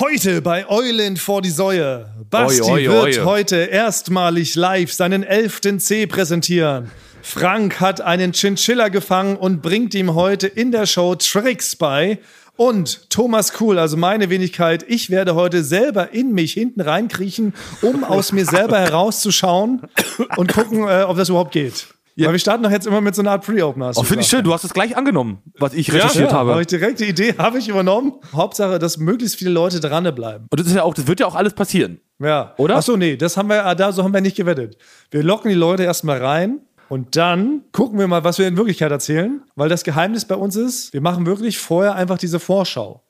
Heute bei Eulen vor die Säue. Basti Oi, oi, wird oi. heute erstmalig live seinen elften C präsentieren. Frank hat einen Chinchilla gefangen und bringt ihm heute in der Show Tricks bei. Und Thomas Kuhl, also meine Wenigkeit, ich werde heute selber in mich hinten reinkriechen, um aus mir selber herauszuschauen und gucken, äh, ob das überhaupt geht. Weil wir starten doch jetzt immer mit so einer Art Pre-Opener. Oh, finde ich schön, du hast es gleich angenommen, was ich recherchiert Ja, habe. habe ich direkt die Idee, habe ich übernommen. Hauptsache, dass möglichst viele Leute dranbleiben. Und das ist ja auch, das wird ja auch alles passieren. Ja. Oder? Ach so, nee, das haben wir, ah, da, so haben wir nicht gewettet. Wir locken die Leute erstmal rein und dann gucken wir mal, was wir in Wirklichkeit erzählen. Weil das Geheimnis bei uns ist, wir machen wirklich vorher einfach diese Vorschau.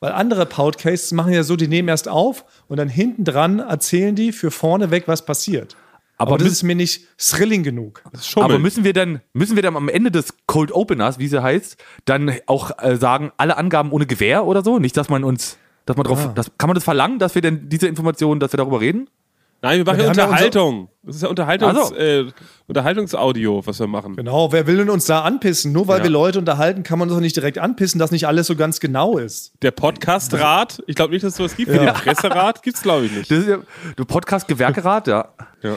Weil andere Podcasts machen ja so, die nehmen erst auf und dann hinten dran erzählen die für vorne weg, was passiert. Aber Aber das ist mir nicht thrilling genug. Aber müssen wir dann, müssen wir dann am Ende des Cold Openers, wie sie heißt, dann auch äh, sagen, alle Angaben ohne Gewähr oder so? Nicht, dass man uns, dass man drauf, Ah. das, kann man das verlangen, dass wir denn diese Informationen, dass wir darüber reden? Nein, wir machen Wir ja ja Unterhaltung. das ist ja Unterhaltungs, Also. äh, Unterhaltungsaudio, was wir machen. Genau, wer will denn uns da anpissen? Nur weil Ja. wir Leute unterhalten, kann man uns doch nicht direkt anpissen, dass nicht alles so ganz genau ist. Der Podcast-Rat, ich glaube nicht, dass es sowas gibt. Ja. den Presserat gibt es, glaube ich, nicht. Das ist ja, du Podcast-Gewerkerat, ja.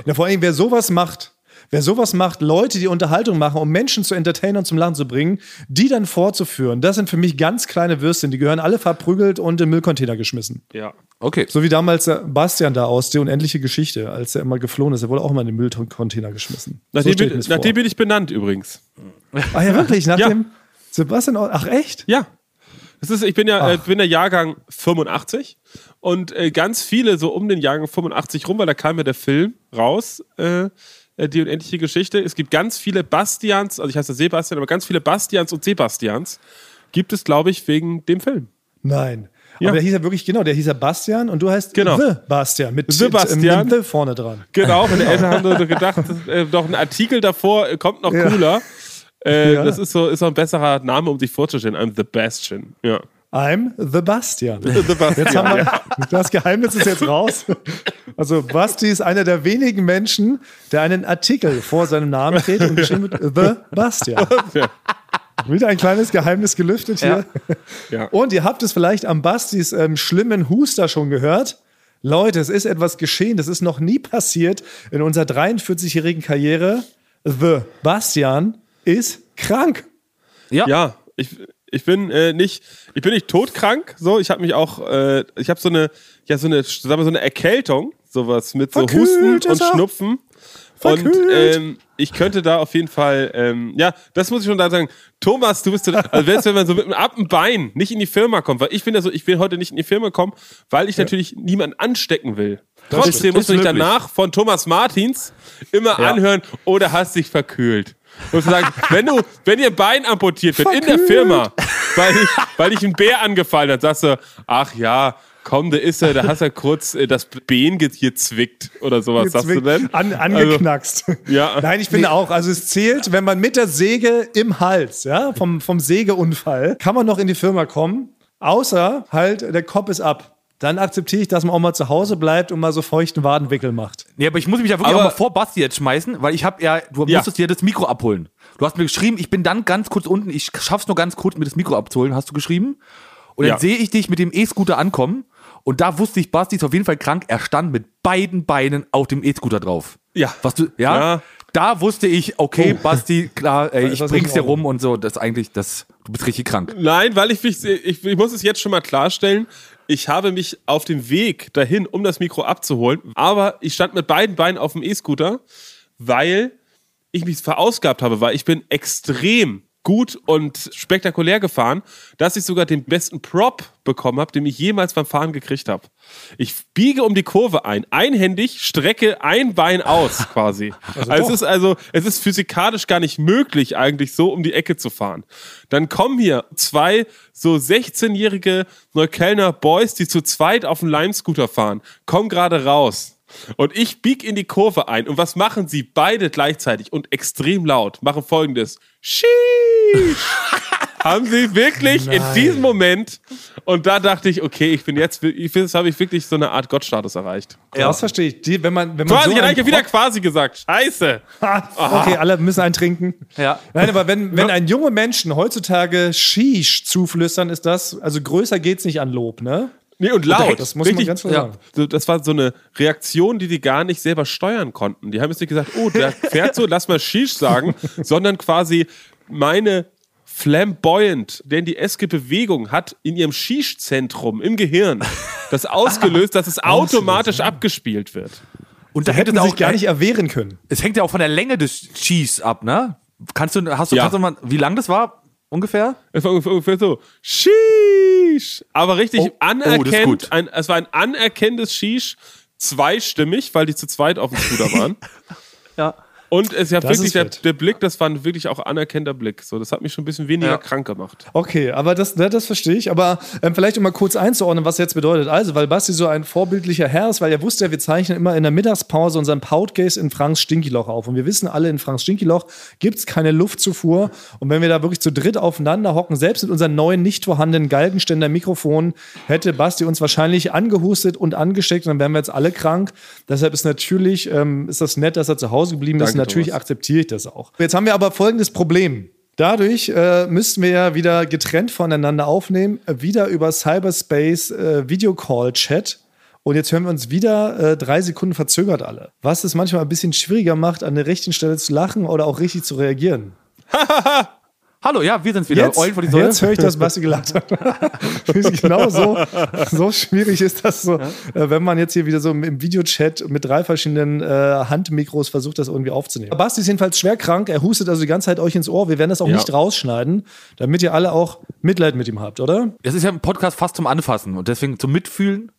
Ja, vor allem, wer sowas macht, wer sowas macht, Leute, die Unterhaltung machen, um Menschen zu entertainen und zum Lachen zu bringen, die dann vorzuführen, das sind für mich ganz kleine Würstchen. Die gehören alle verprügelt und in Müllcontainer geschmissen. Ja. Okay. So wie damals der Bastian da aus der unendliche Geschichte, als er immer geflohen ist. Er wurde auch immer in den Müllcontainer geschmissen. Nach, so dem, nach dem bin ich benannt übrigens. Ah ja, wirklich? Nach Ja. dem Sebastian, ach echt? Ja. Das ist, ich bin ja äh, bin der Jahrgang 85 und äh, ganz viele so um den Jahrgang 85 rum, weil da kam ja der Film raus, äh, äh, die unendliche Geschichte. Es gibt ganz viele Bastians, also ich heiße Sebastian, aber ganz viele Bastians und Sebastians gibt es, glaube ich, wegen dem Film. Nein. Ja. Aber der hieß ja wirklich, genau, der hieß ja Bastian und du heißt Genau. The Bastian mit The Bastian. mit The vorne dran. Genau, meine Eltern haben gedacht, äh, doch ein Artikel davor äh, kommt noch Ja. cooler. Äh, Ja. Das ist so, ist so ein besserer Name, um sich vorzustellen. I'm the Bastion. Ja. I'm the Bastian. The Bastian. Jetzt haben wir, das Geheimnis ist jetzt raus. Also Basti ist einer der wenigen Menschen, der einen Artikel vor seinem Namen trägt und geschrieben wird The Bastian. Ja. Wieder ein kleines Geheimnis gelüftet hier. Ja. Und ihr habt es vielleicht am Bastis ähm, schlimmen Huster schon gehört. Leute, es ist etwas geschehen, das ist noch nie passiert in unserer 43-jährigen Karriere. The Bastian ist krank. Ja. Ja, ich, ich bin äh, nicht, ich bin nicht todkrank. So, ich habe mich auch, äh, ich habe so eine, ja so eine, sagen wir so eine Erkältung, sowas mit so Verkühlt Husten und. Schnupfen. Verkühlt. Und ähm, ich könnte da auf jeden Fall, ähm, ja, das muss ich schon da sagen. Thomas, du bist so, also wenn, wenn man so mit einem ab dem Bein nicht in die Firma kommt, weil ich bin ja so, ich will heute nicht in die Firma kommen, weil ich natürlich niemanden anstecken will. Trotzdem stimmt. muss man Ist sich möglich. danach von Thomas Martins immer Ja. anhören, oder hast dich verkühlt. Und sagen, wenn du, wenn ihr Bein amputiert wird in der Verkühlt. Firma, weil ich, weil dich ein Bär angefallen hat, sagst du, ach ja, komm, da ist er, da hast er kurz äh, das Bein ge- gezwickt oder sowas, sagst du denn? An, angeknackst. Ja. Nein, ich finde auch, also es zählt, wenn man mit der Säge im Hals, ja, vom, vom Sägeunfall, kann man noch in die Firma kommen, außer halt der Kopf ist ab. Dann akzeptiere ich, dass man auch mal zu Hause bleibt und mal so feuchten Wadenwickel macht. Nee, aber ich muss mich ja wirklich Aber- auch mal vor Basti jetzt schmeißen, weil ich habe ja, du Ja. musstest dir das Mikro abholen. Du hast mir geschrieben, ich bin dann ganz kurz unten, ich schaff's nur ganz kurz, mir das Mikro abzuholen, hast du geschrieben. Und dann Ja. sehe ich dich mit dem E-Scooter ankommen und da wusste ich, Basti ist auf jeden Fall krank. Er stand mit beiden Beinen auf dem E-Scooter drauf. Ja. Was du, ja? Ja. Da wusste ich, okay, Basti, klar, ey, ich bring's in dir rum und so. Das ist eigentlich, das, du bist richtig krank. Nein, weil ich mich, ich, ich muss es jetzt schon mal klarstellen. Ich habe mich auf dem Weg dahin, um das Mikro abzuholen, aber ich stand mit beiden Beinen auf dem E-Scooter, weil ich mich verausgabt habe, weil ich bin extrem gut und spektakulär gefahren, dass ich sogar den besten Prop bekommen habe, den ich jemals beim Fahren gekriegt habe. Ich biege um die Kurve ein, einhändig, strecke ein Bein aus quasi. Also, es doch. ist also, es ist physikalisch gar nicht möglich, eigentlich so um die Ecke zu fahren. Dann kommen hier zwei so 16-jährige Neuköllner Boys, die zu zweit auf dem Lime-Scooter fahren, kommen gerade raus. Und ich bieg in die Kurve ein. Und was machen sie beide gleichzeitig und extrem laut? Machen folgendes. Sheesh! haben sie wirklich in diesem Moment. Und da dachte ich, okay, ich bin jetzt, ich finde, jetzt habe ich wirklich so eine Art Gottstatus erreicht. Ja. Das verstehe ich. Die, wenn man, wenn man Quasi, so ich wieder quasi gesagt. Scheiße. okay, alle müssen einen trinken. Ja. Nein, aber wenn, wenn ein junge Menschen heutzutage Shish zuflüstern, ist das, also größer geht's nicht an Lob, ne? Nee, und laut. Das muss man ganz klar ja. sagen. So, das war so eine Reaktion, die die gar nicht selber steuern konnten. Die haben jetzt nicht gesagt, oh, der fährt so, lass mal Shish sagen, sondern quasi meine flamboyant, denn die eske Bewegung hat in ihrem Shish-Zentrum im Gehirn das ausgelöst, dass es automatisch abgespielt wird. Und Da auch sich gar nicht erwehren können. Es hängt ja auch von der Länge des Cheese ab, ne? Kannst du, hast du, Ja. kannst du mal, wie lang das war? Ungefähr? Es war ungefähr, so, Shish. Aber richtig Oh, oh, anerkennt, gut. ein, es war ein anerkennendes Shish, zweistimmig, weil die zu zweit auf dem Scooter waren. Ja. Und es ja Das wirklich ist der, der Blick, das war ein wirklich auch anerkennender Blick. So, das hat mich schon ein bisschen weniger Ja. krank gemacht. Okay, aber das, ne, das verstehe ich. Aber ähm, vielleicht um mal kurz einzuordnen, was jetzt bedeutet. Also, weil Basti so ein vorbildlicher Herr ist, weil er wusste, ja, wir zeichnen immer in der Mittagspause unseren Podcast in Franks Stinkiloch auf. Und wir wissen alle, in Franks Stinkiloch gibt es keine Luftzufuhr. Und wenn wir da wirklich zu dritt aufeinander hocken, selbst mit unseren neuen, nicht vorhandenen Galgenständer-Mikrofon, hätte Basti uns wahrscheinlich angehustet und angesteckt und dann wären wir jetzt alle krank. Deshalb ist natürlich, ähm, ist das nett, dass er zu Hause geblieben ist. Natürlich akzeptiere ich das auch. Jetzt haben wir aber folgendes Problem. Dadurch äh, müssten wir ja wieder getrennt voneinander aufnehmen, äh, wieder über Cyberspace äh, Videocall Chat. Und jetzt hören wir uns wieder äh, drei Sekunden verzögert alle. Was es manchmal ein bisschen schwieriger macht, an der richtigen Stelle zu lachen oder auch richtig zu reagieren. Hallo, ja, wir sind's wieder. Jetzt, Eulen vor die Säule. jetzt höre ich, dass Basti gelacht hat. genau so, so schwierig ist das so, äh, wenn man jetzt hier wieder so im im Videochat mit drei verschiedenen äh, Handmikros versucht, das irgendwie aufzunehmen. Basti ist jedenfalls schwer krank. Er hustet also die ganze Zeit euch ins Ohr. Wir werden das auch Ja. nicht rausschneiden, damit ihr alle auch Mitleid mit ihm habt, oder? Das ist ja ein Podcast fast zum Anfassen und deswegen zum Mitfühlen.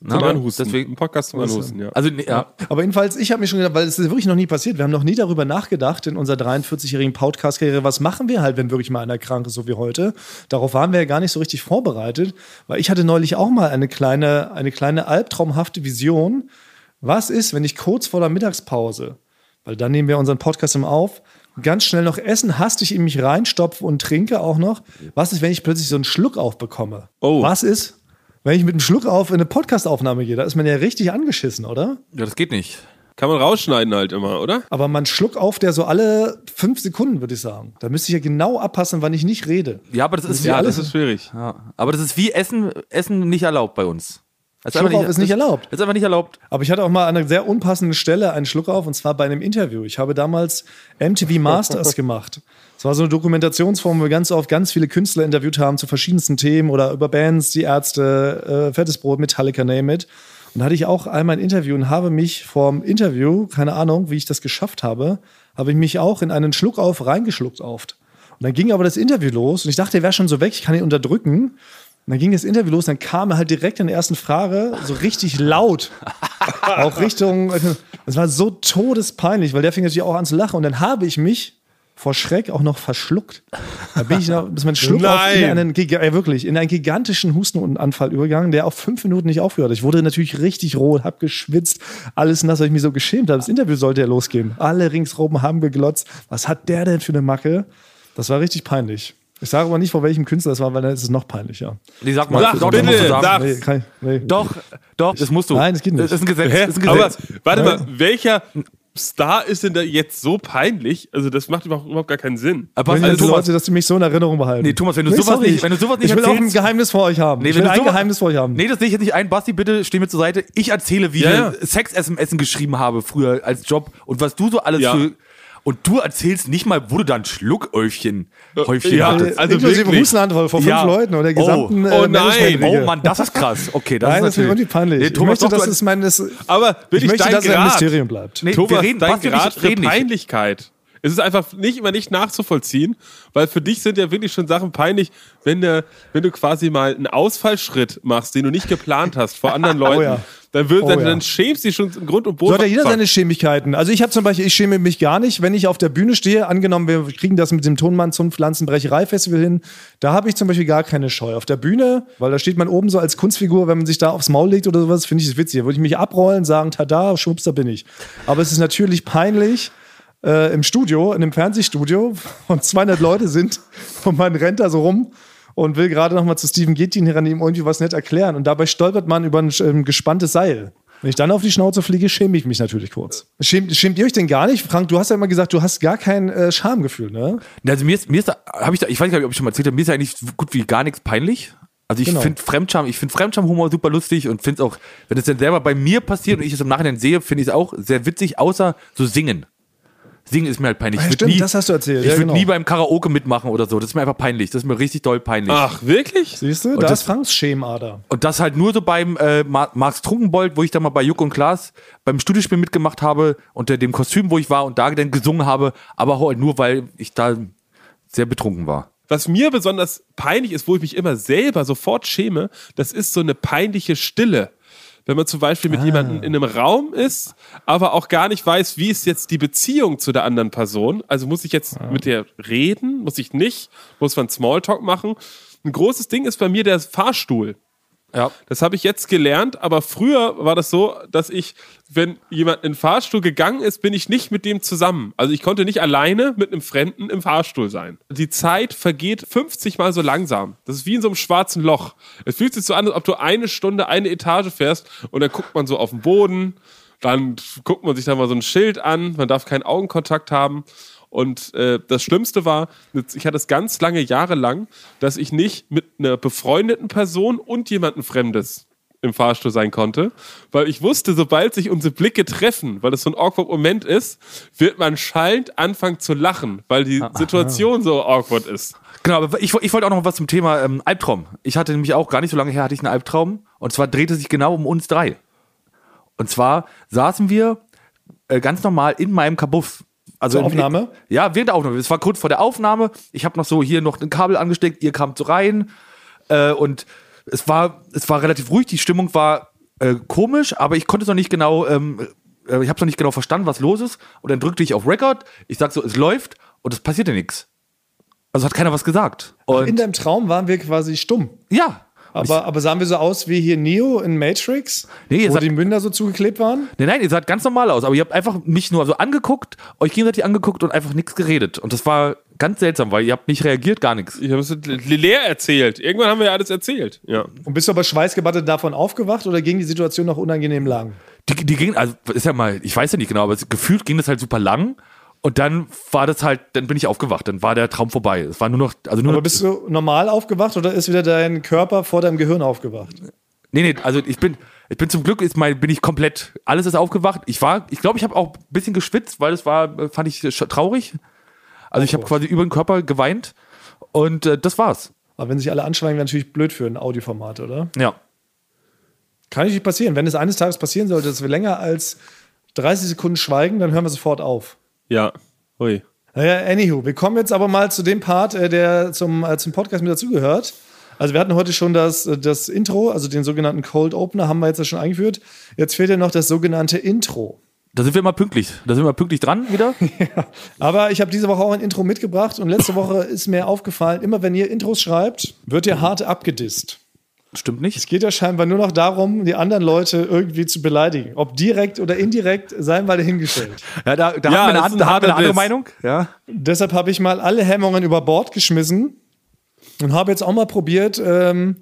Zum Na, Anhusten. Deswegen, Ein Podcast zum Anhusten, ja. also, ja. Aber jedenfalls, ich habe mir schon gedacht, weil es ist wirklich noch nie passiert. Wir haben noch nie darüber nachgedacht in unserer 43-jährigen Podcast-Karriere, was machen wir halt, wenn wirklich mal einer krank ist, so wie heute. Darauf waren wir ja gar nicht so richtig vorbereitet, weil ich hatte neulich auch mal eine kleine, eine kleine albtraumhafte Vision. Was ist, wenn ich kurz vor der Mittagspause, weil dann nehmen wir unseren Podcast im auf, ganz schnell noch essen, hastig in mich reinstopfe und trinke auch noch. Was ist, wenn ich plötzlich so einen Schluck aufbekomme? Oh. Was ist, wenn ich mit einem Schluck auf in eine Podcastaufnahme gehe? Da ist man ja richtig angeschissen, oder? ja, das geht nicht. Kann man rausschneiden halt immer, oder? Aber man schluck auf, der so alle fünf Sekunden, würde ich sagen. Da müsste ich ja genau abpassen, wann ich nicht rede. Ja, aber das ist, Ja, ja, das das ist schwierig. ja. Aber das ist wie Essen, Essen nicht erlaubt bei uns. Das Schluck auf ist nicht erlaubt. Das ist einfach nicht erlaubt. Aber ich hatte auch mal an einer sehr unpassenden Stelle einen Schluck auf, und zwar bei einem Interview. Ich habe damals MTV Masters gemacht. Es war so eine Dokumentationsform, wo wir ganz oft ganz viele Künstler interviewt haben zu verschiedensten Themen oder über Bands, die Ärzte, äh, Fettes Brot, Metallica, name it. Und da hatte ich auch einmal ein Interview und habe mich vorm Interview, keine Ahnung, wie ich das geschafft habe, habe ich mich auch in einen Schluck auf reingeschluckt oft. Und dann ging aber das Interview los und ich dachte, er wäre schon so weg, ich kann ihn unterdrücken. Und dann ging das Interview los, dann kam er halt direkt in der ersten Frage so richtig laut. auch Richtung, es war so todespeinlich, weil der fing natürlich auch an zu lachen. Und dann habe ich mich vor Schreck auch noch verschluckt. Da bin ich noch, bis mein Schluck auf in einen, ja, wirklich, in einen gigantischen Hustenanfall übergegangen, der auf fünf Minuten nicht aufgehört hat. Ich wurde natürlich richtig rot, hab geschwitzt, alles nass, weil ich mich so geschämt habe. Das Interview sollte ja losgehen. Alle ringsrum haben geglotzt. Was hat der denn für eine Macke? Das war richtig peinlich. Ich sage aber nicht, vor welchem Künstler das war, weil dann ist es noch peinlicher. Nee, sag mal, Sag doch, bitte, du sag. Nee, kann ich, nee. Doch, doch, das musst du. Nein, das geht nicht. Das ist ein Gesetz. Ist ein Aber Gesetz. warte Nein. mal, welcher Star ist denn da jetzt so peinlich? Also das macht überhaupt, überhaupt gar keinen Sinn. Aber Wenn also, die Thomas, Leute, dass die mich so in Erinnerung behalten. Nee, Thomas, wenn du sowas sorry. nicht- wenn du sowas nicht Ich will auch ein Geheimnis vor euch haben. Nee, ich wenn will du ein Geheimnis vor euch haben. Nee, das sehe ich jetzt nicht ein. Basti, bitte steh mir zur Seite. Ich erzähle, wie Ja, ich Sex-SMS geschrieben habe früher als Job und was du so alles Ja. für. Und du erzählst nicht mal, wo du da ein Schluckäufchen Häufchen ja. hattest. Also Inklusive wirklich. Hustenantwort vor fünf Ja. Leuten oder der Oh. gesamten Oh äh, nein. Oh Mann, das ist krass. Okay, das Nein, das ist ist natürlich. irgendwie peinlich. Nee, ich Thomas, möchte, doch, dass es mein, das, Aber ich möchte, dass er ein Grad, Mysterium bleibt. Nee, wir Thomas, reden, dein ich Grad für reden nicht. Es ist einfach nicht immer nicht nachzuvollziehen, weil für dich sind ja wirklich schon Sachen peinlich, wenn du, wenn du quasi mal einen Ausfallschritt machst, den du nicht geplant hast vor anderen Leuten, Oh ja. dann, wird, Oh dann, ja. dann schämst du dich schon im Grund und Boden. So hat ja jeder seine Schämigkeiten. Also ich habe zum Beispiel, ich schäme mich gar nicht, wenn ich auf der Bühne stehe, angenommen, wir kriegen das mit dem Tonmann zum Pflanzenbrecherei-Festival hin, da habe ich zum Beispiel gar keine Scheu. Auf der Bühne, weil da steht man oben so als Kunstfigur, wenn man sich da aufs Maul legt oder sowas, finde ich das witzig. Da würde ich mich abrollen, sagen, tada, schwupps, da bin ich. Aber es ist natürlich peinlich, äh, im Studio, in einem Fernsehstudio, und 200 Leute sind und man rennt da so rum und will gerade noch mal zu Steven Gittin heran ihm irgendwie was nett erklären und dabei stolpert man über ein ähm, gespanntes Seil. Wenn ich dann auf die Schnauze fliege, schäme ich mich natürlich kurz. Schämt, schämt ihr euch denn gar nicht? Frank, du hast ja immer gesagt, du hast gar kein äh, Schamgefühl, ne? Also mir ist, mir ist da, habe ich da, ich weiß gar nicht, ob ich schon mal erzählt habe, mir ist ja eigentlich gut wie gar nichts peinlich. Also ich Genau. finde Fremdscham, ich finde Fremdscham-Humor super lustig und finde es auch, wenn es dann selber bei mir passiert und ich es im Nachhinein sehe, finde ich es auch sehr witzig, außer so singen. Singen ist mir halt peinlich. Ich würd stimmt, nie, das hast du erzählt, Ich ja, würde genau. nie beim Karaoke mitmachen oder so. Das ist mir einfach peinlich. Das ist mir richtig doll peinlich. Ach, wirklich? Siehst du, Und da das- ist Franks Schemader. Und das halt nur so beim äh, Marx Trunkenbold, wo ich dann mal bei Juck und Klaas beim Studiospiel mitgemacht habe, unter dem Kostüm, wo ich war und da dann gesungen habe, aber halt nur, weil ich da sehr betrunken war. Was mir besonders peinlich ist, wo ich mich immer selber sofort schäme, das ist so eine peinliche Stille. Wenn man zum Beispiel mit jemandem in einem Raum ist, aber auch gar nicht weiß, wie ist jetzt die Beziehung zu der anderen Person. Also muss ich jetzt mit der reden, muss ich nicht, muss man Smalltalk machen. Ein großes Ding ist bei mir der Fahrstuhl. Ja. Das habe ich jetzt gelernt, aber früher war das so, dass ich, wenn jemand in den Fahrstuhl gegangen ist, bin ich nicht mit dem zusammen. Also ich konnte nicht alleine mit einem Fremden im Fahrstuhl sein. Die Zeit vergeht 50 Mal so langsam. Das ist wie in so einem schwarzen Loch. Es fühlt sich so an, als ob du eine Stunde eine Etage fährst und dann guckt man so auf den Boden, dann guckt man sich da mal so ein Schild an, man darf keinen Augenkontakt haben. Und äh, das Schlimmste war, ich hatte es ganz lange Jahre lang, dass ich nicht mit einer befreundeten Person und jemandem Fremdes im Fahrstuhl sein konnte, weil ich wusste, sobald sich unsere Blicke treffen, weil es so ein awkward Moment ist, wird man schallend anfangen zu lachen, weil die Situation so awkward ist. Genau, aber ich, ich wollte auch noch was zum Thema ähm, Albtraum. Ich hatte nämlich auch gar nicht so lange her, hatte ich einen Albtraum. Und zwar drehte sich genau um uns drei. Und zwar saßen wir äh, ganz normal in meinem Kabuff. Also Zur in- Aufnahme? ja, während der Aufnahme. Es war kurz vor der Aufnahme. Ich habe noch so hier noch ein Kabel angesteckt, ihr kamt so rein. Äh, und es war, es war relativ ruhig, die Stimmung war äh, komisch, aber ich konnte es noch nicht genau, ähm, äh, ich habe noch nicht genau verstanden, was los ist. Und dann drückte ich auf Record, ich sag so, es läuft und es passierte nichts. Also hat keiner was gesagt. Und In deinem Traum waren wir quasi stumm. ja. Aber, aber sahen wir so aus wie hier Neo in Matrix, Nee, ihr wo sagt- die Münder so zugeklebt waren? Nein, nein, ihr seid ganz normal aus, aber ihr habt einfach mich nur so angeguckt, euch gegenseitig angeguckt und einfach nichts geredet. Und das war ganz seltsam, weil ihr habt nicht reagiert, gar nichts. Ich habe es leer erzählt. Irgendwann haben wir ja alles erzählt. Ja. Und bist du aber schweißgebattet davon aufgewacht oder ging die Situation noch unangenehm lang? Die, die ging, also ist ja mal, ich weiß ja nicht genau, aber es, gefühlt ging das halt super lang. Und dann war das halt, dann bin ich aufgewacht, dann war der Traum vorbei. Es war nur noch, also nur Aber bist du normal aufgewacht oder ist wieder dein Körper vor deinem Gehirn aufgewacht? nee, nee, also ich bin, ich bin zum Glück, ist mein, bin ich komplett, alles ist aufgewacht. Ich war, ich glaube, ich habe auch ein bisschen geschwitzt, weil es war, fand ich traurig. Also ich habe quasi über den Körper geweint und äh, das war's. Aber wenn sich alle anschweigen, wäre natürlich blöd für ein Audioformat, oder? Ja. Kann nicht passieren. Wenn es eines Tages passieren sollte, dass wir länger als 30 Sekunden schweigen, dann hören wir sofort auf. Ja. Ui. Naja, anywho, wir kommen jetzt aber mal zu dem Part, äh, der zum, äh, zum Podcast mit dazugehört. Also wir hatten heute schon das, äh, das Intro, also den sogenannten Cold Opener haben wir jetzt ja schon eingeführt. Jetzt fehlt ja noch das sogenannte Intro. Da sind wir immer pünktlich. Da sind wir pünktlich dran wieder. Aber ich habe diese Woche auch ein Intro mitgebracht und letzte Woche ist mir aufgefallen, immer wenn ihr Intros schreibt, wird ihr hart abgedisst. Stimmt nicht. Es geht ja scheinbar nur noch darum, die anderen Leute irgendwie zu beleidigen. Ob direkt oder indirekt, sei mal dahingestellt. Ja, da, da Ja, haben wir eine, ein da haben wir eine andere. Meinung. Ja. Deshalb habe ich mal alle Hemmungen über Bord geschmissen und habe jetzt auch mal probiert, ähm,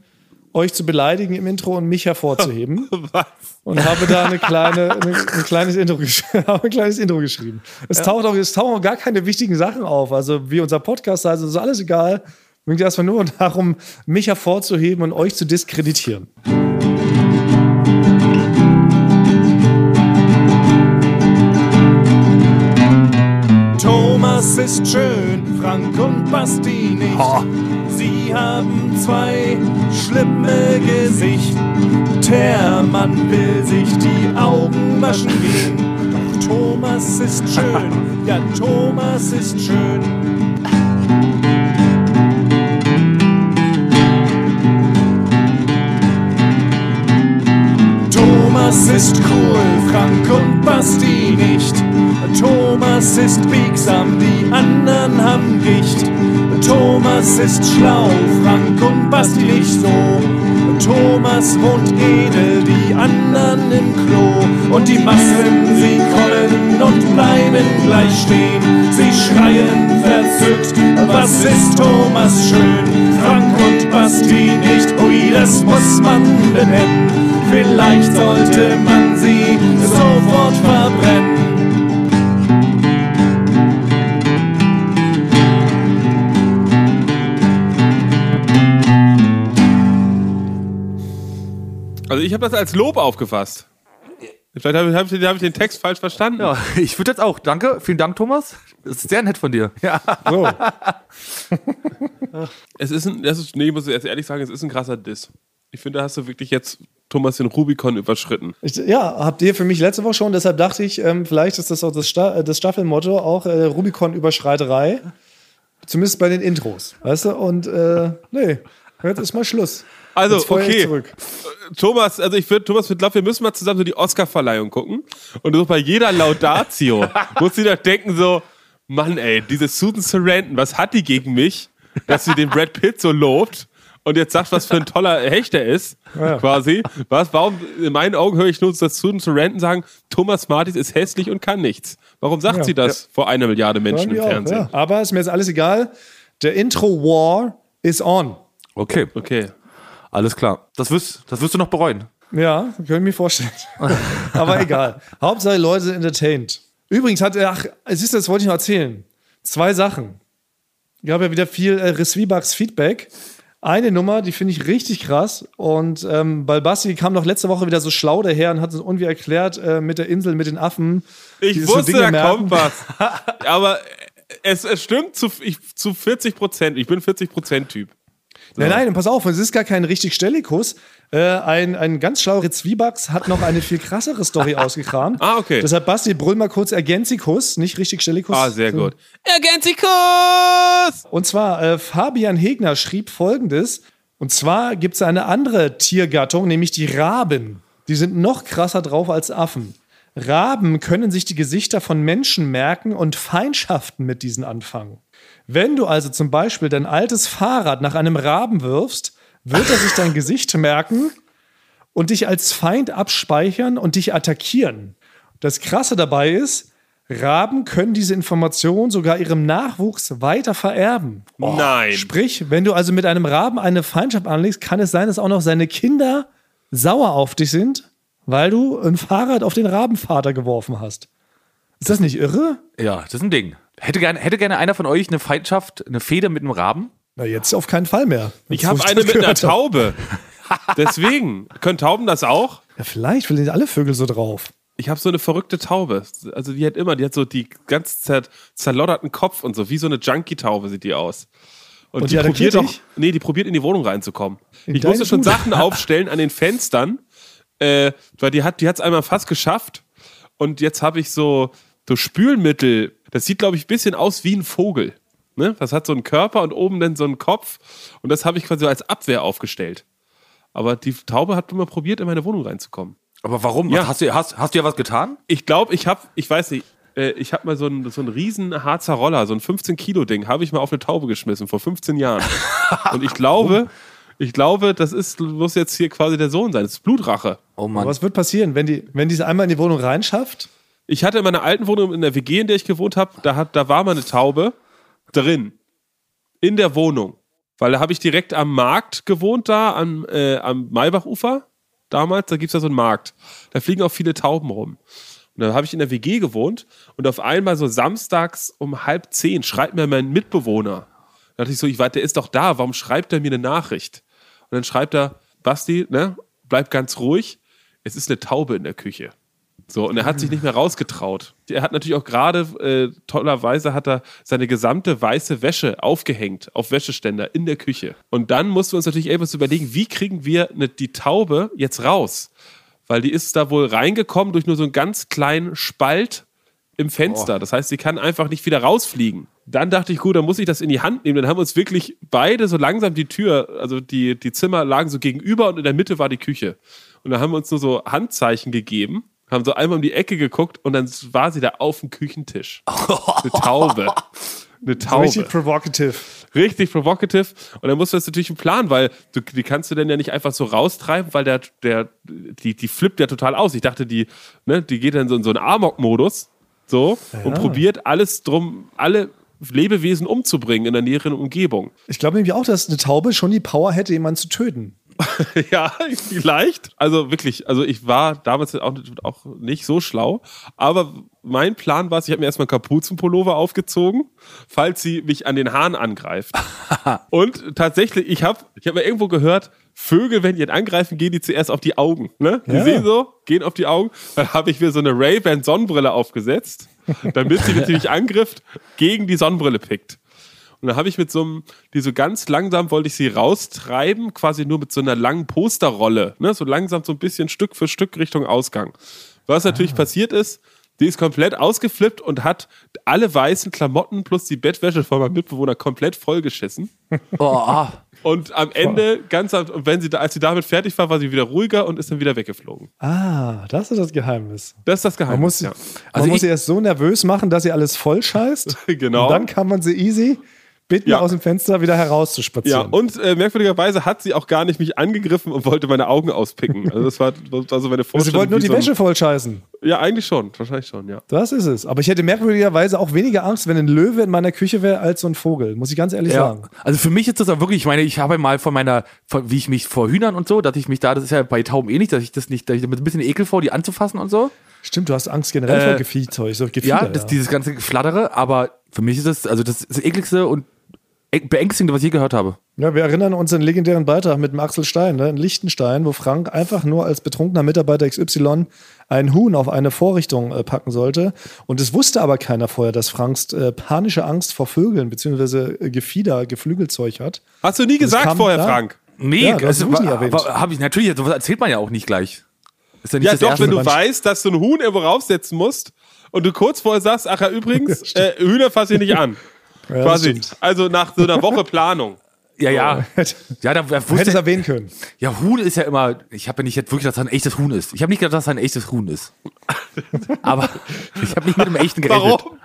euch zu beleidigen im Intro und mich hervorzuheben. Was? Und habe da eine kleine, eine, ein, kleines Intro ein kleines Intro geschrieben. Es, taucht auch, es tauchen auch gar keine wichtigen Sachen auf. Also wie unser Podcast heißt, es ist alles egal. Mir geht erstmal nur darum, mich hervorzuheben und euch zu diskreditieren. Thomas ist schön, Frank und Basti nicht. Sie haben zwei schlimme Gesichter. Der Mann will sich die Augen waschen gehen. Doch Thomas ist schön, ja, Thomas ist schön. Thomas ist cool, Frank und Basti nicht. Thomas ist biegsam, die anderen haben Gicht. Thomas ist schlau, Frank und Basti nicht so. Thomas wohnt edel, die anderen im Klo. Und die Massen, sie kommen und bleiben gleich stehen. Sie schreien verzückt, was ist Thomas schön? Frank und Basti nicht, ui, das muss man benennen. Vielleicht sollte man sie sofort verbrennen. Also ich habe das als Lob aufgefasst. Vielleicht habe ich, hab ich, hab ich den Text falsch verstanden. Ja, ich würde jetzt auch. Danke, vielen Dank, Thomas. Das ist sehr nett von dir. Ja. So. Es ist ein, das ist, nee, ich muss jetzt ehrlich sagen, es ist ein krasser Diss. Ich finde, da hast du wirklich jetzt Thomas den Rubikon überschritten. Ja, habt ihr für mich letzte Woche schon, deshalb dachte ich, ähm, vielleicht ist das auch das, Sta äh, das Staffelmotto, auch äh, Rubikon-Überschreiterei. Zumindest bei den Intros. Weißt du? Und äh, nee, jetzt ist mal Schluss. Also, okay. Zurück. Thomas, also ich würde, Thomas, ich glaube, wir müssen mal zusammen so die Oscar-Verleihung gucken. Und so bei jeder Laudatio muss sie doch denken so, Mann ey, diese Susan Sarandon, was hat die gegen mich, dass sie den Brad Pitt so lobt und jetzt sagt, was für ein toller Hecht er ist, Ja. quasi. Was, warum, in meinen Augen höre ich nur, dass Susan Sarandon sagen, Thomas Martis ist hässlich und kann nichts. Warum sagt Ja. sie das vor einer Milliarde Menschen im auch, Fernsehen? ja. Aber ist mir jetzt alles egal. Der Intro-War is on. Okay, Okay. alles klar. Das wirst, das wirst du noch bereuen. Ja, kann ich mir vorstellen. Aber egal. Hauptsache, Leute sind entertained. Übrigens hat er, ach, es ist, das wollte ich noch erzählen. Zwei Sachen. Ich habe ja wieder viel äh, Reswiebugs Feedback. Eine Nummer, die finde ich richtig krass. Und ähm, Balbassi kam noch letzte Woche wieder so schlau daher und hat es irgendwie erklärt äh, mit der Insel, mit den Affen. Ich so wusste, Dinge da merken. kommt was. Aber es, es stimmt zu, ich, zu 40 Prozent. Ich bin 40 Prozent Typ. Nein, nein, pass auf, es ist gar kein richtig Stellikus. Äh, ein, ein ganz schlauer Zwiebax hat noch eine viel krassere Story ausgekramt. Ah, okay. Deshalb, Basti, brüll mal kurz Ergänzikus, nicht richtig Stellikus. Ah, sehr So. gut. Ergänzikus! Und zwar, äh, Fabian Hegner schrieb folgendes. Und zwar gibt es eine andere Tiergattung, nämlich die Raben. Die sind noch krasser drauf als Affen. Raben können sich die Gesichter von Menschen merken und Feindschaften mit diesen anfangen. Wenn du also zum Beispiel dein altes Fahrrad nach einem Raben wirfst, wird er sich dein Gesicht merken und dich als Feind abspeichern und dich attackieren. Das Krasse dabei ist, Raben können diese Information sogar ihrem Nachwuchs weiter vererben. Nein. Sprich, wenn du also mit einem Raben eine Feindschaft anlegst, kann es sein, dass auch noch seine Kinder sauer auf dich sind, weil du ein Fahrrad auf den Rabenvater geworfen hast. Ist das nicht irre? Ja, das ist ein Ding. Hätte gerne, hätte gerne einer von euch eine Feindschaft, eine Feder mit einem Raben? Na, jetzt auf keinen Fall mehr. Ich habe eine mit einer. Taube. Deswegen. Können Tauben das auch? Ja, vielleicht will alle Vögel so drauf. Ich habe so eine verrückte Taube. Also die hat immer, die hat so die ganz zer zerlodderten Kopf und so, wie so eine Junkie-Taube sieht die aus. Und, Und die, die attackiert probiert auch, dich? nee, die probiert in die Wohnung reinzukommen. In ich musste schon Bude? Sachen aufstellen an den Fenstern, äh, weil die hat die hat's einmal fast geschafft. Und jetzt habe ich so, so Spülmittel. Das sieht, glaube ich, ein bisschen aus wie ein Vogel. Ne? Das hat so einen Körper und oben dann so einen Kopf. Und das habe ich quasi als Abwehr aufgestellt. Aber die Taube hat immer probiert, in meine Wohnung reinzukommen. Aber warum? Ja. Hast, du, hast, hast du ja was getan? Ich glaube, ich habe, ich weiß nicht, äh, ich habe mal so einen, so einen riesen Harzer Roller, so ein 15-Kilo-Ding, habe ich mal auf eine Taube geschmissen vor 15 Jahren. Und ich glaube, ich glaube, das ist, muss jetzt hier quasi der Sohn sein. Das ist Blutrache. Oh Mann. Was wird passieren, wenn die, wenn die es einmal in die Wohnung reinschafft? Ich hatte in meiner alten Wohnung in der WG, in der ich gewohnt habe, da, hat, da war mal eine Taube drin. In der Wohnung. Weil da habe ich direkt am Markt gewohnt, da am, äh, am Maybachufer. Damals, da gibt es ja so einen Markt. Da fliegen auch viele Tauben rum. Und da habe ich in der WG gewohnt und auf einmal so samstags um halb zehn schreibt mir mein Mitbewohner. Da dachte ich so, ich warte, der ist doch da, warum schreibt er mir eine Nachricht? Und dann schreibt er, Basti, ne, bleib ganz ruhig, es ist eine Taube in der Küche. So, und er hat sich nicht mehr rausgetraut. Er hat natürlich auch gerade, äh, tollerweise hat er seine gesamte weiße Wäsche aufgehängt auf Wäscheständer in der Küche. Und dann mussten wir uns natürlich etwas überlegen, wie kriegen wir ne, die Taube jetzt raus? Weil die ist da wohl reingekommen durch nur so einen ganz kleinen Spalt im Fenster. Das heißt, sie kann einfach nicht wieder rausfliegen. Dann dachte ich, gut, dann muss ich das in die Hand nehmen. Dann haben wir uns wirklich beide so langsam die Tür, also die, die Zimmer lagen so gegenüber und in der Mitte war die Küche. Und dann haben wir uns nur so Handzeichen gegeben, haben so einmal um die Ecke geguckt und dann war sie da auf dem Küchentisch. Eine Taube. Eine Taube. richtig provocative. Richtig provocative. Und dann musst du das natürlich einen Plan, weil du, die kannst du dann ja nicht einfach so raustreiben, weil der, der, die, die flippt ja total aus. Ich dachte, die, ne, die geht dann so in so einen Amok-Modus, so, und probiert alles drum, alle Lebewesen umzubringen in der näheren Umgebung. Ich glaube nämlich auch, dass eine Taube schon die Power hätte, jemanden zu töten. ja, vielleicht. Also wirklich, also ich war damals auch, auch nicht so schlau, aber mein Plan war es, ich habe mir erstmal einen Kapuzenpullover aufgezogen, falls sie mich an den Haaren angreift. Und tatsächlich, ich habe ich hab mal irgendwo gehört, Vögel, wenn die ihn angreifen, gehen die zuerst auf die Augen. Ne? Die Ja. sehen so, gehen auf die Augen. Dann habe ich mir so eine Ray-Ban Sonnenbrille aufgesetzt, damit sie natürlich Angriff gegen die Sonnenbrille pickt. Und dann habe ich mit so einem, die so ganz langsam wollte ich sie raustreiben, quasi nur mit so einer langen Posterrolle, ne? so langsam so ein bisschen Stück für Stück Richtung Ausgang. Was natürlich passiert ist, die ist komplett ausgeflippt und hat alle weißen Klamotten plus die Bettwäsche von meinem Mitbewohner komplett vollgeschissen. Oh, ah. Und am Ende, ganz am, und wenn sie da, als sie damit fertig war, war sie wieder ruhiger und ist dann wieder weggeflogen. Ah, das ist das Geheimnis. Das ist das Geheimnis. Man muss, ja. man Also muss ich- sie erst so nervös machen, dass sie alles voll scheißt. Genau. Und dann kann man sie easy bitten, Ja. aus dem Fenster wieder Ja, herauszuspazieren. und äh, merkwürdigerweise hat sie auch gar nicht mich angegriffen und wollte meine Augen auspicken. Also das war, das war so meine Vorstellung. sie wollten nur die so ein- Wäsche voll scheißen. Ja, eigentlich schon. Wahrscheinlich schon, ja. Das ist es. Aber ich hätte merkwürdigerweise auch weniger Angst, wenn ein Löwe in meiner Küche wäre, als so ein Vogel. Muss ich ganz ehrlich Ja. sagen. Also für mich ist das auch wirklich, ich meine, ich habe mal von meiner, von, wie ich mich vor Hühnern und so, dass ich mich da, das ist ja bei Tauben ähnlich, dass ich das nicht, dass ich damit ein bisschen Ekel vor, die anzufassen und so. Stimmt, du hast Angst generell vor Äh, Gefiederzeug. So Gefieder, Ja, das, dieses ganze Flattere, aber für mich ist das, also das, ist das ekligste und beängstigende, was ich je gehört habe. Ja, wir erinnern uns an den legendären Beitrag mit dem Axel Stein ne, in Liechtenstein, wo Frank einfach nur als betrunkener Mitarbeiter XY ein Huhn auf eine Vorrichtung äh, packen sollte. Und es wusste aber keiner vorher, dass Franks äh, panische Angst vor Vögeln bzw. Äh, Gefieder, Geflügelzeug hat. Hast du nie gesagt vorher, da. Frank? Nee, Ja, erwähnt. habe ich natürlich, sowas erzählt man ja auch nicht gleich. Ist ja nicht Ja, das doch, erste wenn du weißt, dass du ein Huhn irgendwo raufsetzen musst und du kurz vorher sagst, ach ja, übrigens, äh, Hühner fasse ich nicht an. Ja, Quasi. Also nach so einer Woche Planung. Ja, ja. Ja, da hättest wusste, erwähnen können. ja, Huhn ist ja immer, ich habe ja nicht jetzt wirklich, dass das ein echtes Huhn ist. Ich habe nicht gedacht, dass das ein echtes Huhn ist. Aber ich habe nicht mit einem echten gerechnet. Warum?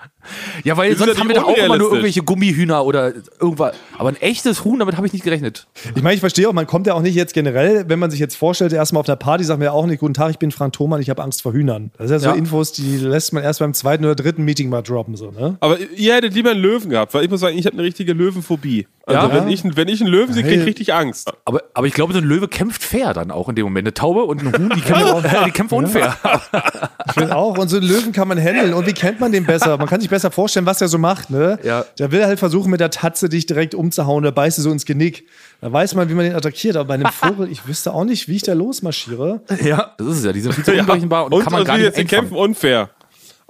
Ja, weil sonst haben wir doch auch immer nur irgendwelche Gummihühner oder irgendwas. Aber ein echtes Huhn, damit habe ich nicht gerechnet. Ich meine, ich verstehe auch, man kommt ja auch nicht jetzt generell, wenn man sich jetzt vorstellt, erstmal auf einer Party sagt man ja auch nicht, guten Tag, ich bin Frank Thoman, ich habe Angst vor Hühnern. Das sind ja so Ja. Infos, die lässt man erst beim zweiten oder dritten Meeting mal droppen. So, ne? Aber ihr hättet lieber einen Löwen gehabt, weil ich muss sagen, ich habe eine richtige Löwenphobie. Also Ja? wenn, ich, wenn ich einen Löwen sehe, kriege ich richtig Angst. Aber, aber ich glaube, so ein Löwe kämpft fair dann auch in dem Moment. Eine Taube und ein Huhn, die kämpfen, die kämpfen unfair. Ich finde auch. Und so einen Löwen kann man handeln. Und wie kennt man den besser? Man kann sich besser vorstellen, was der so macht. Ne? Ja. Der will halt versuchen, mit der Tatze dich direkt umzuhauen. Der beißt so ins Genick. Da weiß man, wie man den attackiert. Aber bei einem Vogel, ich wüsste auch nicht, wie ich da losmarschiere. Ja, das ist es ja. Die sind viel zu unberechenbar und, Und, kann man und gar nicht jetzt, kämpfen unfair.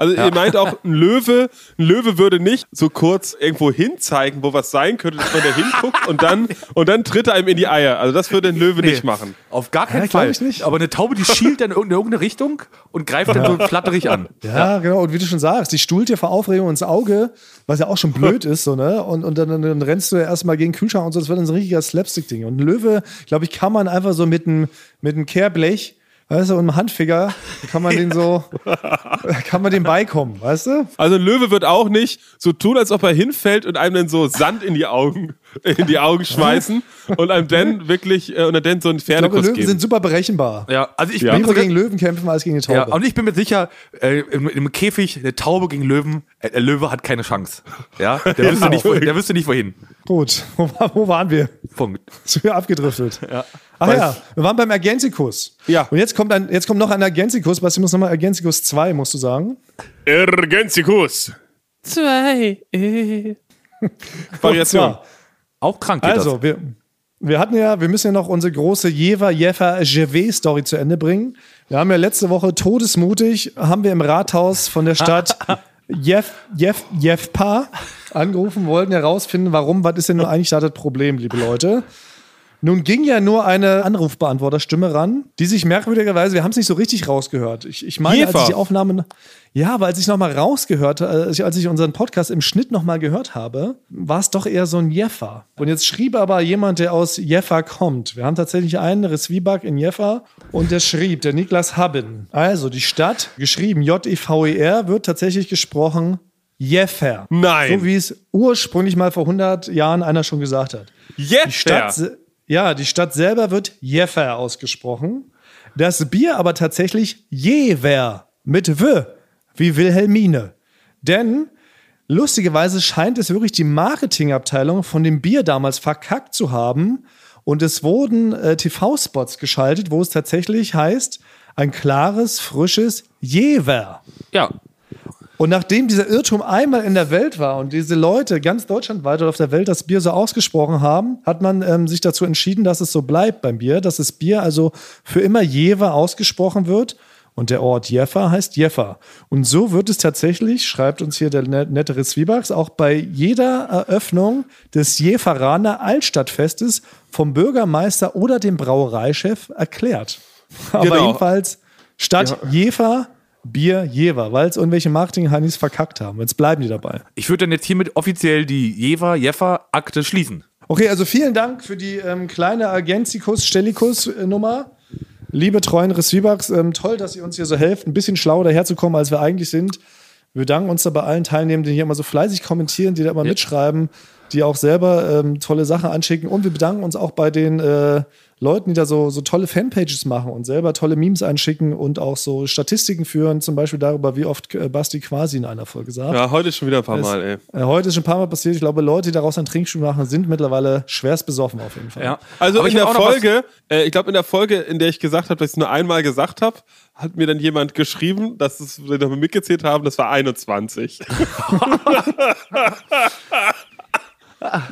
Also ihr meint auch, ein Löwe, ein Löwe würde nicht so kurz irgendwo hinzeigen, wo was sein könnte, dass man da hinguckt und dann, und dann tritt er einem in die Eier. Also das würde ein Löwe nicht machen. Auf gar keinen Ja, Fall. ich nicht. Aber eine Taube, die schielt dann in irgendeine Richtung und greift dann so flatterig an. Ja, genau. Und wie du schon sagst, die stuhlt dir vor Aufregung ins Auge, was ja auch schon blöd ist, so, ne? Und, und dann, dann rennst du ja erstmal gegen den Kühlschrank und so. Das wird dann so ein richtiger Slapstick-Ding. Und ein Löwe, glaube ich, kann man einfach so mit einem mit einem Kehrblech, weißt du, und einem Handfinger, kann man den so, kann man dem beikommen, weißt du? Also ein Löwe wird auch nicht so tun, als ob er hinfällt und einem dann so Sand in die Augen, in die Augen schmeißen und einem dann wirklich, äh, und dann so einen Ich glaube, Löwen geben. sind super berechenbar. Ja, also ich Ja. bin Lieber gegen Löwen kämpfen als gegen eine Taube. ja, und ich bin mir sicher, äh, im, im Käfig eine Taube gegen Löwen, äh, der Löwe hat keine Chance. Ja, der wüsste nicht, der wüsste nicht wohin. Gut, wo, wo waren wir? Punkt. Sind wir abgedriftet. Ja. Ach ja, wir waren beim Ergänzikus. Ja. Und jetzt kommt, ein, jetzt kommt noch ein Ergänzikus. Basti muss nochmal Ergänzikus 2, musst du sagen. Ergänzikus. Zwei. Variation. Auch krank geht also, wir, wir hatten ja, wir müssen ja noch unsere große Jever Jeffer Gervais Story zu Ende bringen. Wir haben ja letzte Woche todesmutig, haben wir im Rathaus von der Stadt Jeff, Jeff, Jeffpa angerufen, wollten herausfinden, warum, was ist denn nun eigentlich da das Problem, liebe Leute? Nun ging ja nur eine Anrufbeantworterstimme ran, die sich merkwürdigerweise, wir haben es nicht so richtig rausgehört. Ich, ich meine, als Jefer. ich die Aufnahme, ja, aber als ich nochmal rausgehört, äh, als ich- als ich unseren Podcast im Schnitt nochmal gehört habe, war es doch eher so ein Jeffer. Und jetzt schrieb aber jemand, der aus Jeffer kommt. Wir haben tatsächlich einen Reswibak in Jeffer und der schrieb, der Niklas Haben. Also die Stadt, geschrieben J-E-V-E-R, wird tatsächlich gesprochen Jeffer. Nein. So wie es ursprünglich mal vor 100 Jahren einer schon gesagt hat. Jetzt Die Stadt, ja, die Stadt selber wird Jeffer ausgesprochen. Das Bier aber tatsächlich Jever mit W, wie Wilhelmine. Denn lustigerweise scheint es wirklich die Marketingabteilung von dem Bier damals verkackt zu haben. Und es wurden äh, TV-Spots geschaltet, wo es tatsächlich heißt, ein klares, frisches Jever. Ja. Und nachdem dieser Irrtum einmal in der Welt war und diese Leute ganz deutschlandweit oder auf der Welt das Bier so ausgesprochen haben, hat man ähm, sich dazu entschieden, dass es so bleibt beim Bier, dass das Bier also für immer Jever ausgesprochen wird. Und der Ort Jeffa heißt Jeffa. Und so wird es tatsächlich, schreibt uns hier der net- nettere Zwiebax, auch bei jeder Eröffnung des Jeferaner Altstadtfestes vom Bürgermeister oder dem Brauereichef erklärt. Aber Genau. jedenfalls statt Jefer Bier Jever, weil es irgendwelche Marketing-Heinis verkackt haben. Jetzt bleiben die dabei. Ich würde dann jetzt hiermit offiziell die Jever, Jeffer Akte schließen. Okay, also vielen Dank für die ähm, kleine Agentikus-Stellikus-Nummer. Liebe treuen Resviebachs, ähm, toll, dass ihr uns hier so helft, ein bisschen schlauer daherzukommen, als wir eigentlich sind. Wir danken uns da bei allen Teilnehmenden, die hier immer so fleißig kommentieren, die da immer mitschreiben, die auch selber ähm, tolle Sachen anschicken. Und wir bedanken uns auch bei den äh, Leuten, die da so, so tolle Fanpages machen und selber tolle Memes einschicken und auch so Statistiken führen, zum Beispiel darüber, wie oft äh, Basti quasi in einer Folge sagt. Ja, heute schon wieder ein paar Mal, ey. Äh, heute ist schon ein paar Mal passiert. Ich glaube, Leute, die daraus ein Trinkspiel machen, sind mittlerweile schwerst besoffen auf jeden Fall. Also Aber in ich der Folge, äh, ich glaube in der Folge, in der ich gesagt habe, dass ich es nur einmal gesagt habe, hat mir dann jemand geschrieben, dass es, wir nochmal mitgezählt haben, das war 21.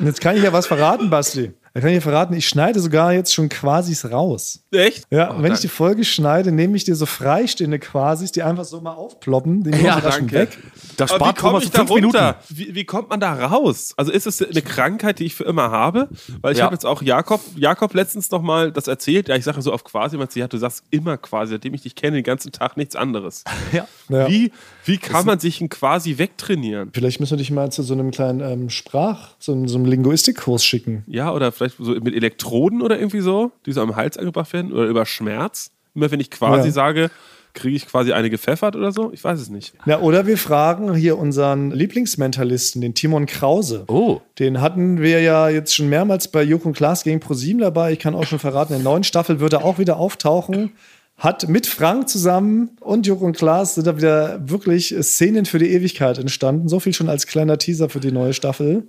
Und jetzt kann ich ja was verraten, Basti. Da kann ich ja verraten, ich schneide sogar jetzt schon Quasis raus. Echt? Ja, und wenn ich die Folge schneide, nehme ich dir so freistehende Quasis, die einfach so mal aufploppen. Den Ja, danke. weg. Das spart komme Thomas ich da fünf Minuten. runter? Wie, wie kommt man da raus? Also ist es eine Krankheit, die ich für immer habe? Weil ich Ja. habe jetzt auch Jakob, Jakob letztens noch mal das erzählt. Ja, ich sage so auf quasi, man ja, du sagst immer quasi, seitdem ich dich kenne, den ganzen Tag nichts anderes. Ja. Ja. Wie, wie kann man sich ein quasi wegtrainieren? Vielleicht müssen wir dich mal zu so einem kleinen ähm, Sprach-, so, einem- so einem Linguistikkurs schicken. Ja, oder vielleicht so mit Elektroden oder irgendwie so, die so am Hals angebracht werden oder über Schmerz. Immer wenn ich quasi Ja. sage, kriege ich quasi eine gepfeffert oder so? Ich weiß es nicht. Ja, oder wir fragen hier unseren Lieblingsmentalisten, den Timon Krause. Oh. Den hatten wir ja jetzt schon mehrmals bei Joko und Klaas gegen ProSieben dabei. Ich kann auch schon verraten, in der neuen Staffel wird er auch wieder auftauchen. Hat mit Frank zusammen und Joko und Klaas sind da wieder wirklich Szenen für die Ewigkeit entstanden. So viel schon als kleiner Teaser für die neue Staffel.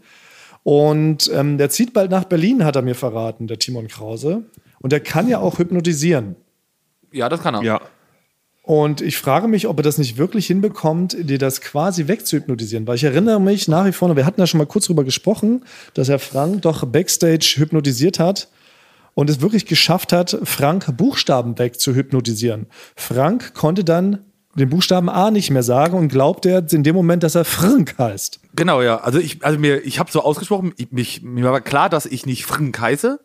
Und ähm, der zieht bald nach Berlin, hat er mir verraten, der Timon Krause. Und der kann ja auch hypnotisieren. Ja, das kann er. Ja. Und ich frage mich, ob er das nicht wirklich hinbekommt, dir das quasi wegzuhypnotisieren. Weil ich erinnere mich nach wie vor, noch, wir hatten ja schon mal kurz drüber gesprochen, dass er Frank doch backstage hypnotisiert hat und es wirklich geschafft hat, Frank Buchstaben wegzuhypnotisieren. Frank konnte dann den Buchstaben A nicht mehr sagen und glaubte in dem Moment, dass er Frank heißt. Genau, ja. Also ich, also mir, ich habe so ausgesprochen, ich, mich, mir war klar, dass ich nicht Frink heiße,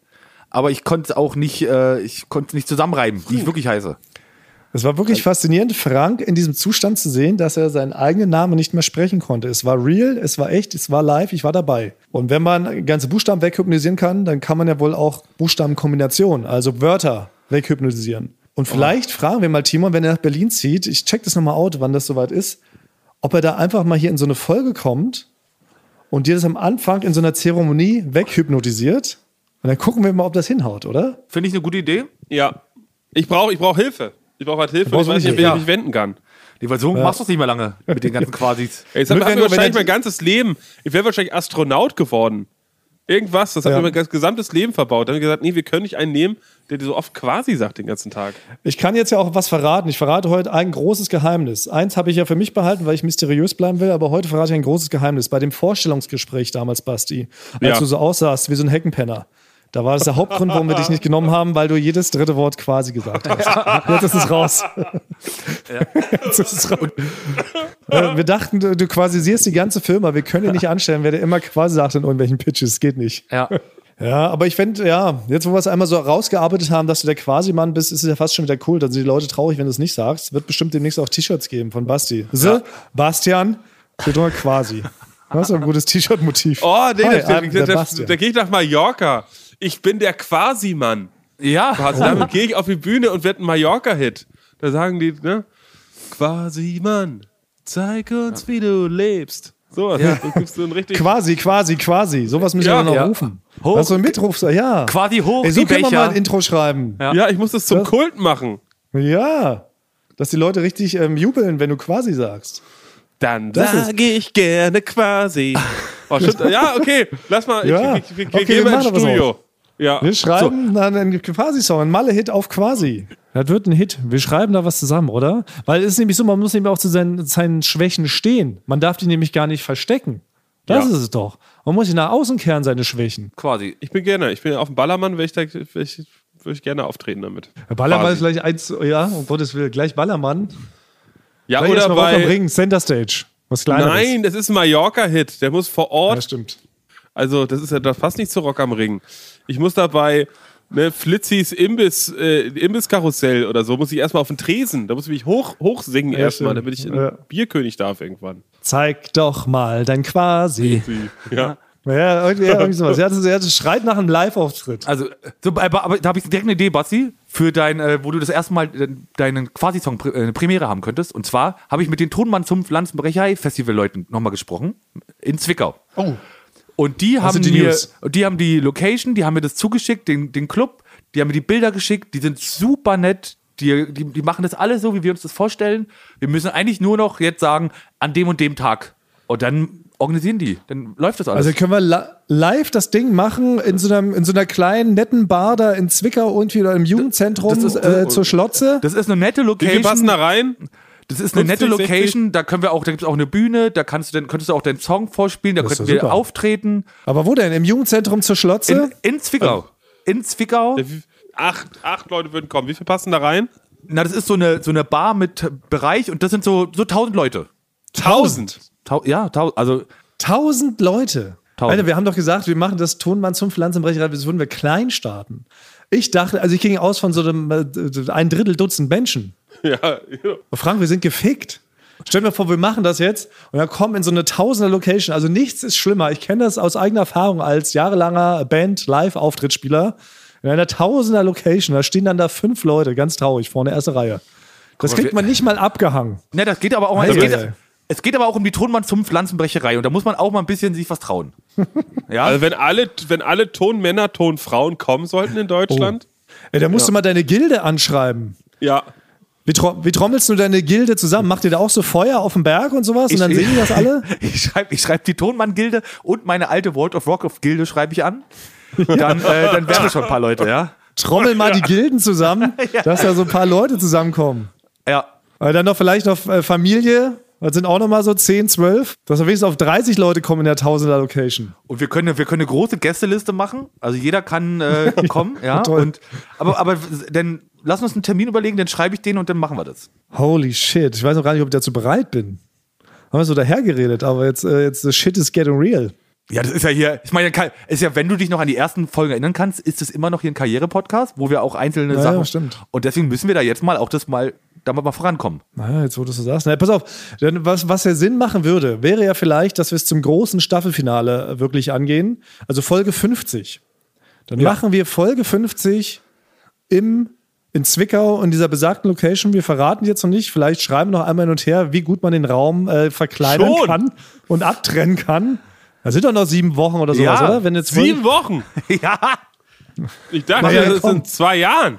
aber ich konnte es auch nicht, äh, ich konnte nicht zusammenreiben, wie ich wirklich heiße. Es war wirklich faszinierend, Frank in diesem Zustand zu sehen, dass er seinen eigenen Namen nicht mehr sprechen konnte. Es war real, es war echt, es war live, ich war dabei. Und wenn man ganze Buchstaben weghypnotisieren kann, dann kann man ja wohl auch Buchstabenkombinationen, also Wörter weghypnotisieren. Und vielleicht fragen wir mal Timon, wenn er nach Berlin zieht, ich check das nochmal out, wann das soweit ist, ob er da einfach mal hier in so eine Folge kommt und dir das am Anfang in so einer Zeremonie weghypnotisiert. Und dann gucken wir mal, ob das hinhaut, oder? Finde ich eine gute Idee. Ja. Ich brauche ich brauch Hilfe. Ich brauche halt Hilfe. Ich weiß nicht, wen ich mich wenden kann. Nee, weil so machst du es nicht mehr lange mit den ganzen Quasis. Ey, Jetzt du- wenn wahrscheinlich mein ganzes Leben, ich wäre wahrscheinlich Astronaut geworden. Irgendwas, das hat Ja. mir mein ganz- gesamtes Leben verbaut. Dann haben wir gesagt, nee, wir können nicht einen nehmen, der dir so oft quasi sagt den ganzen Tag. Ich kann jetzt ja auch was verraten. Ich verrate heute ein großes Geheimnis. Eins habe ich ja für mich behalten, weil ich mysteriös bleiben will, aber heute verrate ich ein großes Geheimnis. Bei dem Vorstellungsgespräch damals, Basti, als Ja. du so aussahst wie so ein Heckenpenner. Da war das der Hauptgrund, warum wir dich nicht genommen haben, weil du jedes dritte Wort quasi gesagt hast. Jetzt ist es raus. Jetzt ist es raus. Äh, Wir dachten, du, du quasi siehst die ganze Firma. Wir können dir nicht anstellen, wer dir immer quasi sagt in irgendwelchen Pitches. Geht nicht. Ja. Ja, aber ich fände, ja, jetzt wo wir es einmal so rausgearbeitet haben, dass du der Quasi-Mann bist, ist es ja fast schon wieder cool. Dann sind die Leute traurig, wenn du es nicht sagst. Wird bestimmt demnächst auch T-Shirts geben von Basti. So, Bastian, steht drunter Quasi. Das ist ein gutes T-Shirt-Motiv. Oh, nee, Hi, da, da, da, der da, Bastian. da gehe ich nach Mallorca. Ich bin der Quasi-Mann. Ja. Also damit gehe ich auf die Bühne und werde ein Mallorca-Hit. Da sagen die, ne? Quasi-Mann, zeig uns, wie du lebst. So, ja. du gibst so ein richtig. Quasi, quasi, quasi. Sowas müssen Ja, wir noch ja. rufen. Hoch- ist so ein Mitruf, ja. Quasi hoch Ey, so die können wir Becher. mal ein Intro schreiben. Ja. Ja, ich muss das zum Das- Kult machen. Dass die Leute richtig ähm, jubeln, wenn du quasi sagst. Dann sage ich gerne quasi. Oh, stimmt. Ja, okay. Lass mal. Ja. Ich, ich, ich, ich, Okay, gehe wir mal ins was Studio. Ja. Wir schreiben dann einen Quasi-Song, einen Malle-Hit auf Quasi. Das wird ein Hit. Wir schreiben da was zusammen, oder? Weil es ist nämlich so, man muss nämlich auch zu seinen, seinen Schwächen stehen. Man darf die nämlich gar nicht verstecken. Das Ja. ist es doch. Man muss sich nach außen kehren, seine Schwächen. Quasi. Ich bin gerne. Ich bin auf dem Ballermann, würde ich, da, würd ich, würd ich gerne auftreten damit. Der Ballermann ist gleich eins, ja, um Gottes Willen, gleich Ballermann. Ja, Gleich oder erstmal Rock am bei. Ring, Center Stage. Was kleineres. Nein, das ist ein Mallorca-Hit. Der muss vor Ja, Ort. stimmt. Also, das ist ja, das passt nicht zu Rock am Ring. Ich muss dabei, ne, Flitzis Imbiss, äh, Imbisskarussell oder so, muss ich erstmal auf den Tresen. Da muss ich mich hoch, hoch singen Ja, erstmal, damit ich ein Ja. Bierkönig darf irgendwann. Zeig doch mal dein Quasi. Ja. Ja, irgendwie, irgendwie sowas. Er, hat, er hat, schreit nach einem Live-Auftritt. Also, so, aber, aber da habe ich direkt eine Idee, Basti, für dein, äh, wo du das erste Mal äh, deinen Quasi-Song äh, eine Premiere haben könntest. Und zwar habe ich mit den Tonmann zum Pflanzenbrecherei-Festival-Leuten nochmal gesprochen. In Zwickau. Oh. Und die haben, sind die mir, News? die haben die Location, die haben mir das zugeschickt, den, den Club, die haben mir die Bilder geschickt, die sind super nett. Die, die, die machen das alles so, wie wir uns das vorstellen. Wir müssen eigentlich nur noch jetzt sagen, an dem und dem Tag. Und dann organisieren die. Dann läuft das alles. Also können wir live das Ding machen in so, einem, in so einer kleinen, netten Bar da in Zwickau irgendwie oder im Jugendzentrum das ist- äh, zur Schlotze. das ist eine nette Wie Location. viel passen da rein? Das ist eine 50, nette 60? Location, da können wir auch, da gibt es auch eine Bühne, da kannst du dann, könntest du auch deinen Song vorspielen, da Das könnten wir super. auftreten. Aber wo denn? Im Jugendzentrum zur Schlotze? In, in Zwickau. In Zwickau. Acht, acht Leute würden kommen. Wie viel passen da rein? Na, das ist so eine, so eine Bar mit Bereich und das sind so, so 1000 Leute. Tausend. Tau, ja, also Tausend Leute. Tausend. Alter, wir haben doch gesagt, wir machen das Tonmann zum Pflanzenbrecherei, das würden wir klein starten. Ich dachte, also ich ging aus von so einem äh, ein Drittel Dutzend Menschen. Ja, Frank, wir sind gefickt. Stell dir mal vor, wir machen das jetzt und dann kommen in so eine tausender Location. Also nichts ist schlimmer. Ich kenne das aus eigener Erfahrung als jahrelanger Band-Live-Auftrittsspieler. In einer tausender Location, da stehen dann da fünf Leute, ganz traurig, vorne erste Reihe. Das kriegt man nicht mal abgehangen. Ne, das geht aber auch mal. Es geht, aber auch um die Tonmann zum Pflanzenbrecherei und da muss man auch mal ein bisschen sich was trauen. Ja, Also wenn alle, wenn alle Tonmänner, Tonfrauen kommen sollten in Deutschland, Ey, da musst du mal deine Gilde anschreiben. ja. Wie, tro wie trommelst du deine Gilde zusammen? Macht ihr da auch so Feuer auf dem Berg und sowas? Und dann Ich- sehen die das alle? ich schreibe ich schreib die Tonmann-Gilde und meine alte World of Rock-Gilde schreibe ich an. Dann, äh, dann werden es schon ein paar Leute, ja. Trommel mal die Gilden zusammen, dass da so ein paar Leute zusammenkommen. Ja, Weil dann noch vielleicht noch äh, Familie, das sind auch noch mal so 10, 12, dass wir wenigstens auf 30 Leute kommen in der Tausender Location. Und wir können, wir können eine große Gästeliste machen. Also jeder kann äh, kommen, ja. Toll. Und, aber, aber dann lass uns einen Termin überlegen, dann schreibe ich den und dann machen wir das. Holy shit, ich weiß noch gar nicht, ob ich dazu bereit bin. Haben wir so dahergeredet, aber jetzt, äh, jetzt the shit is getting real. Ja, das ist ja hier, ich meine, ist ja, wenn du dich noch an die ersten Folgen erinnern kannst, ist es immer noch hier ein Karriere-Podcast, wo wir auch einzelne Ja, Sachen. ja, stimmt. Und deswegen müssen wir da jetzt mal auch das mal, da mal vorankommen. Naja, jetzt wo du so sagst. Na, pass auf, denn was, was ja Sinn machen würde, wäre ja vielleicht, dass wir es zum großen Staffelfinale äh, wirklich angehen. Also Folge 50. Dann machen wir Folge 50 im, in Zwickau in dieser besagten Location. Wir verraten jetzt noch nicht, vielleicht schreiben noch einmal hin und her, wie gut man den Raum äh, verkleinern Schon? kann und abtrennen kann. Da sind doch noch sieben Wochen oder sowas, Ja, oder? Wenn jetzt Sieben Wochen. ja. Ich dachte, ja, das komm. sind zwei Jahren.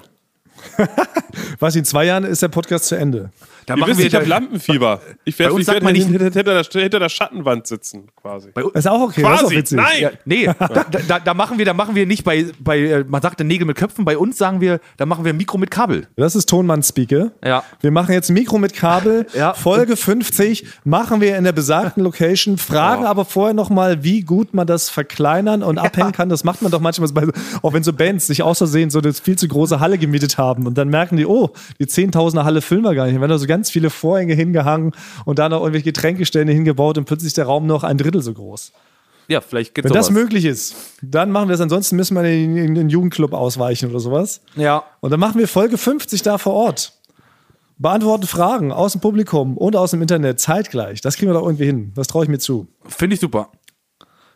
was in zwei Jahren ist der Podcast zu Ende. Da Ihr machen wisst, wir ich habe Lampenfieber. Ich Bei werde uns ich sagt werd man nicht- hinter, hinter, der, hinter der Schattenwand sitzen, quasi. Ist auch okay, das ist auch Quasi, witzig. nein! Ja, nee, da, da, da machen wir, da machen wir nicht bei, bei äh, man sagt Nägel mit Köpfen, bei uns sagen wir, da machen wir Mikro mit Kabel. Das ist Tonmann-Speaker. Ja. Wir machen jetzt ein Mikro mit Kabel. Ja. Folge 50 machen wir in der besagten Location. Fragen aber vorher nochmal, wie gut man das verkleinern und abhängen kann. Das macht man doch manchmal, bei, auch wenn so Bands sich außersehen so eine viel zu große Halle gemietet haben. Und dann merken die, oh, die Zehntausender Halle filmen wir gar nicht. Werden da so ganz viele Vorhänge hingehangen und da noch irgendwelche Getränkestände hingebaut und plötzlich ist der Raum noch ein Drittel so groß. Ja, vielleicht geht's Wenn das sowas. möglich ist, dann machen wir es. Ansonsten müssen wir in den, in den Jugendclub ausweichen oder sowas. Ja. Und dann machen wir Folge 50 da vor Ort. Beantworten Fragen aus dem Publikum und aus dem Internet zeitgleich. Das kriegen wir doch irgendwie hin. Das traue ich mir zu. Finde ich super.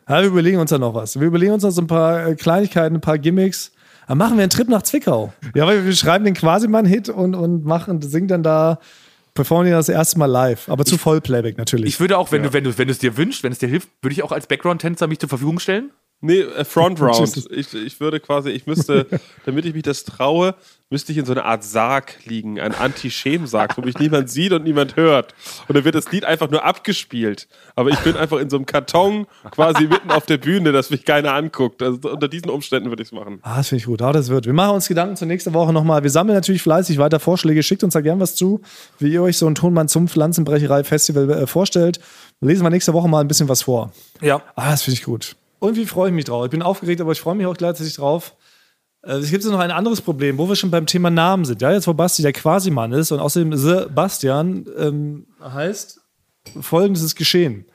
Ja, wir überlegen uns da noch was. Wir überlegen uns noch so ein paar äh, Kleinigkeiten, ein paar Gimmicks. Dann machen wir einen Trip nach Zwickau. Ja, weil wir schreiben den quasi mal einen Hit und, und machen, singen dann da, performen den das erste Mal live. Aber zu Vollplayback natürlich. Ich würde auch, wenn du, wenn du, wenn du es dir wünschst, wenn es dir hilft, würde ich auch als Background-Tänzer mich zur Verfügung stellen. Nee, äh, Front Round. Ich, ich würde quasi, ich müsste, damit ich mich das traue, müsste ich in so einer Art Sarg liegen, ein Anti-Schem-Sarg, wo mich niemand sieht und niemand hört. Und dann wird das Lied einfach nur abgespielt. Aber ich bin einfach in so einem Karton quasi mitten auf der Bühne, dass mich keiner anguckt. Also unter diesen Umständen würde ich es machen. Ah, das finde ich gut. Ah, das wird. Wir machen uns Gedanken zur nächsten Woche nochmal. Wir sammeln natürlich fleißig weiter Vorschläge. Schickt uns da gern was zu, wie ihr euch so ein Tonmann zum Pflanzenbrecherei-Festival äh, vorstellt. Lesen wir nächste Woche mal ein bisschen was vor. Ja. Ah, das finde ich gut. Irgendwie freue ich mich drauf. Ich bin aufgeregt, aber ich freue mich auch gleichzeitig drauf. Äh, Es gibt noch ein anderes Problem, wo wir schon beim Thema Namen sind. Ja, jetzt wo Basti der Quasi-Mann ist und außerdem Sebastian ähm, heißt, folgendes ist geschehen.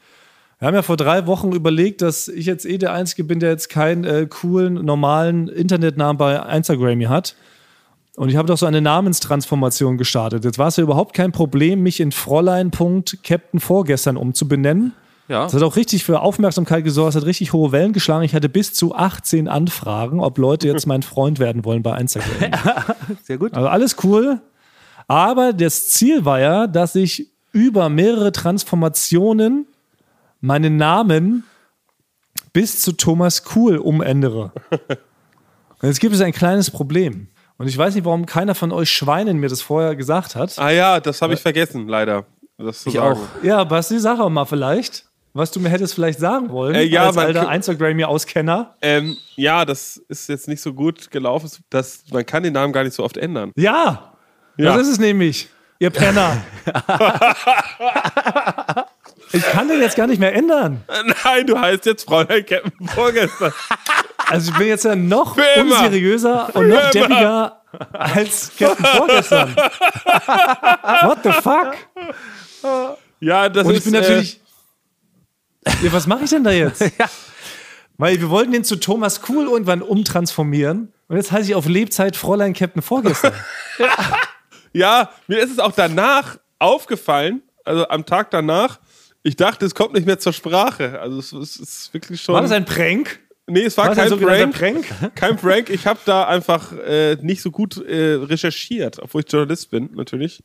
Wir haben ja vor drei Wochen überlegt, dass ich jetzt eh der Einzige bin, der jetzt keinen äh, coolen, normalen Internetnamen bei Instagram hat. Und ich habe doch so eine Namenstransformation gestartet. Jetzt war es ja überhaupt kein Problem, mich in Fräulein.Captain vorgestern umzubenennen. Ja. Das hat auch richtig für Aufmerksamkeit gesorgt, es hat richtig hohe Wellen geschlagen. Ich hatte bis zu 18 Anfragen, ob Leute jetzt mein Freund werden wollen bei Instagram. Sehr gut. Also alles cool. Aber das Ziel war ja, dass ich über mehrere Transformationen meinen Namen bis zu Thomas Cool umändere. Und jetzt gibt es ein kleines Problem. Und ich weiß nicht, warum keiner von euch Schweinen mir das vorher gesagt hat. Ah ja, das habe ich vergessen, leider. Das zu Ich sagen. auch. Ja, Basti, sag auch mal vielleicht, was du mir hättest vielleicht sagen wollen, Äh, ja, als alter kö- Instagram-Auskenner. Ähm, ja, das ist jetzt nicht so gut gelaufen. Das, man kann den Namen gar nicht so oft ändern. Ja, Ja. das ist es nämlich, ihr Penner. ich kann den jetzt gar nicht mehr ändern. Nein, du heißt jetzt Fräulein Captain vorgestern. Also ich bin jetzt ja noch Für immer. unseriöser und noch immer. deppiger als Captain vorgestern. What the fuck? Ja, das Und ist ich bin äh, natürlich. Ja, was mache ich denn da jetzt? Weil wir wollten den zu Thomas Cool irgendwann umtransformieren. Und jetzt heiße ich auf Lebzeit Fräulein Captain vorgestern. Ja, mir ist es auch danach aufgefallen, also am Tag danach. Ich dachte, es kommt nicht mehr zur Sprache. Also es, es ist wirklich schon. War das ein Prank? nee, es war, War kein sogenannter Prank. Prank? Kein Prank. Ich habe da einfach äh, nicht so gut äh, recherchiert, obwohl ich Journalist bin, natürlich.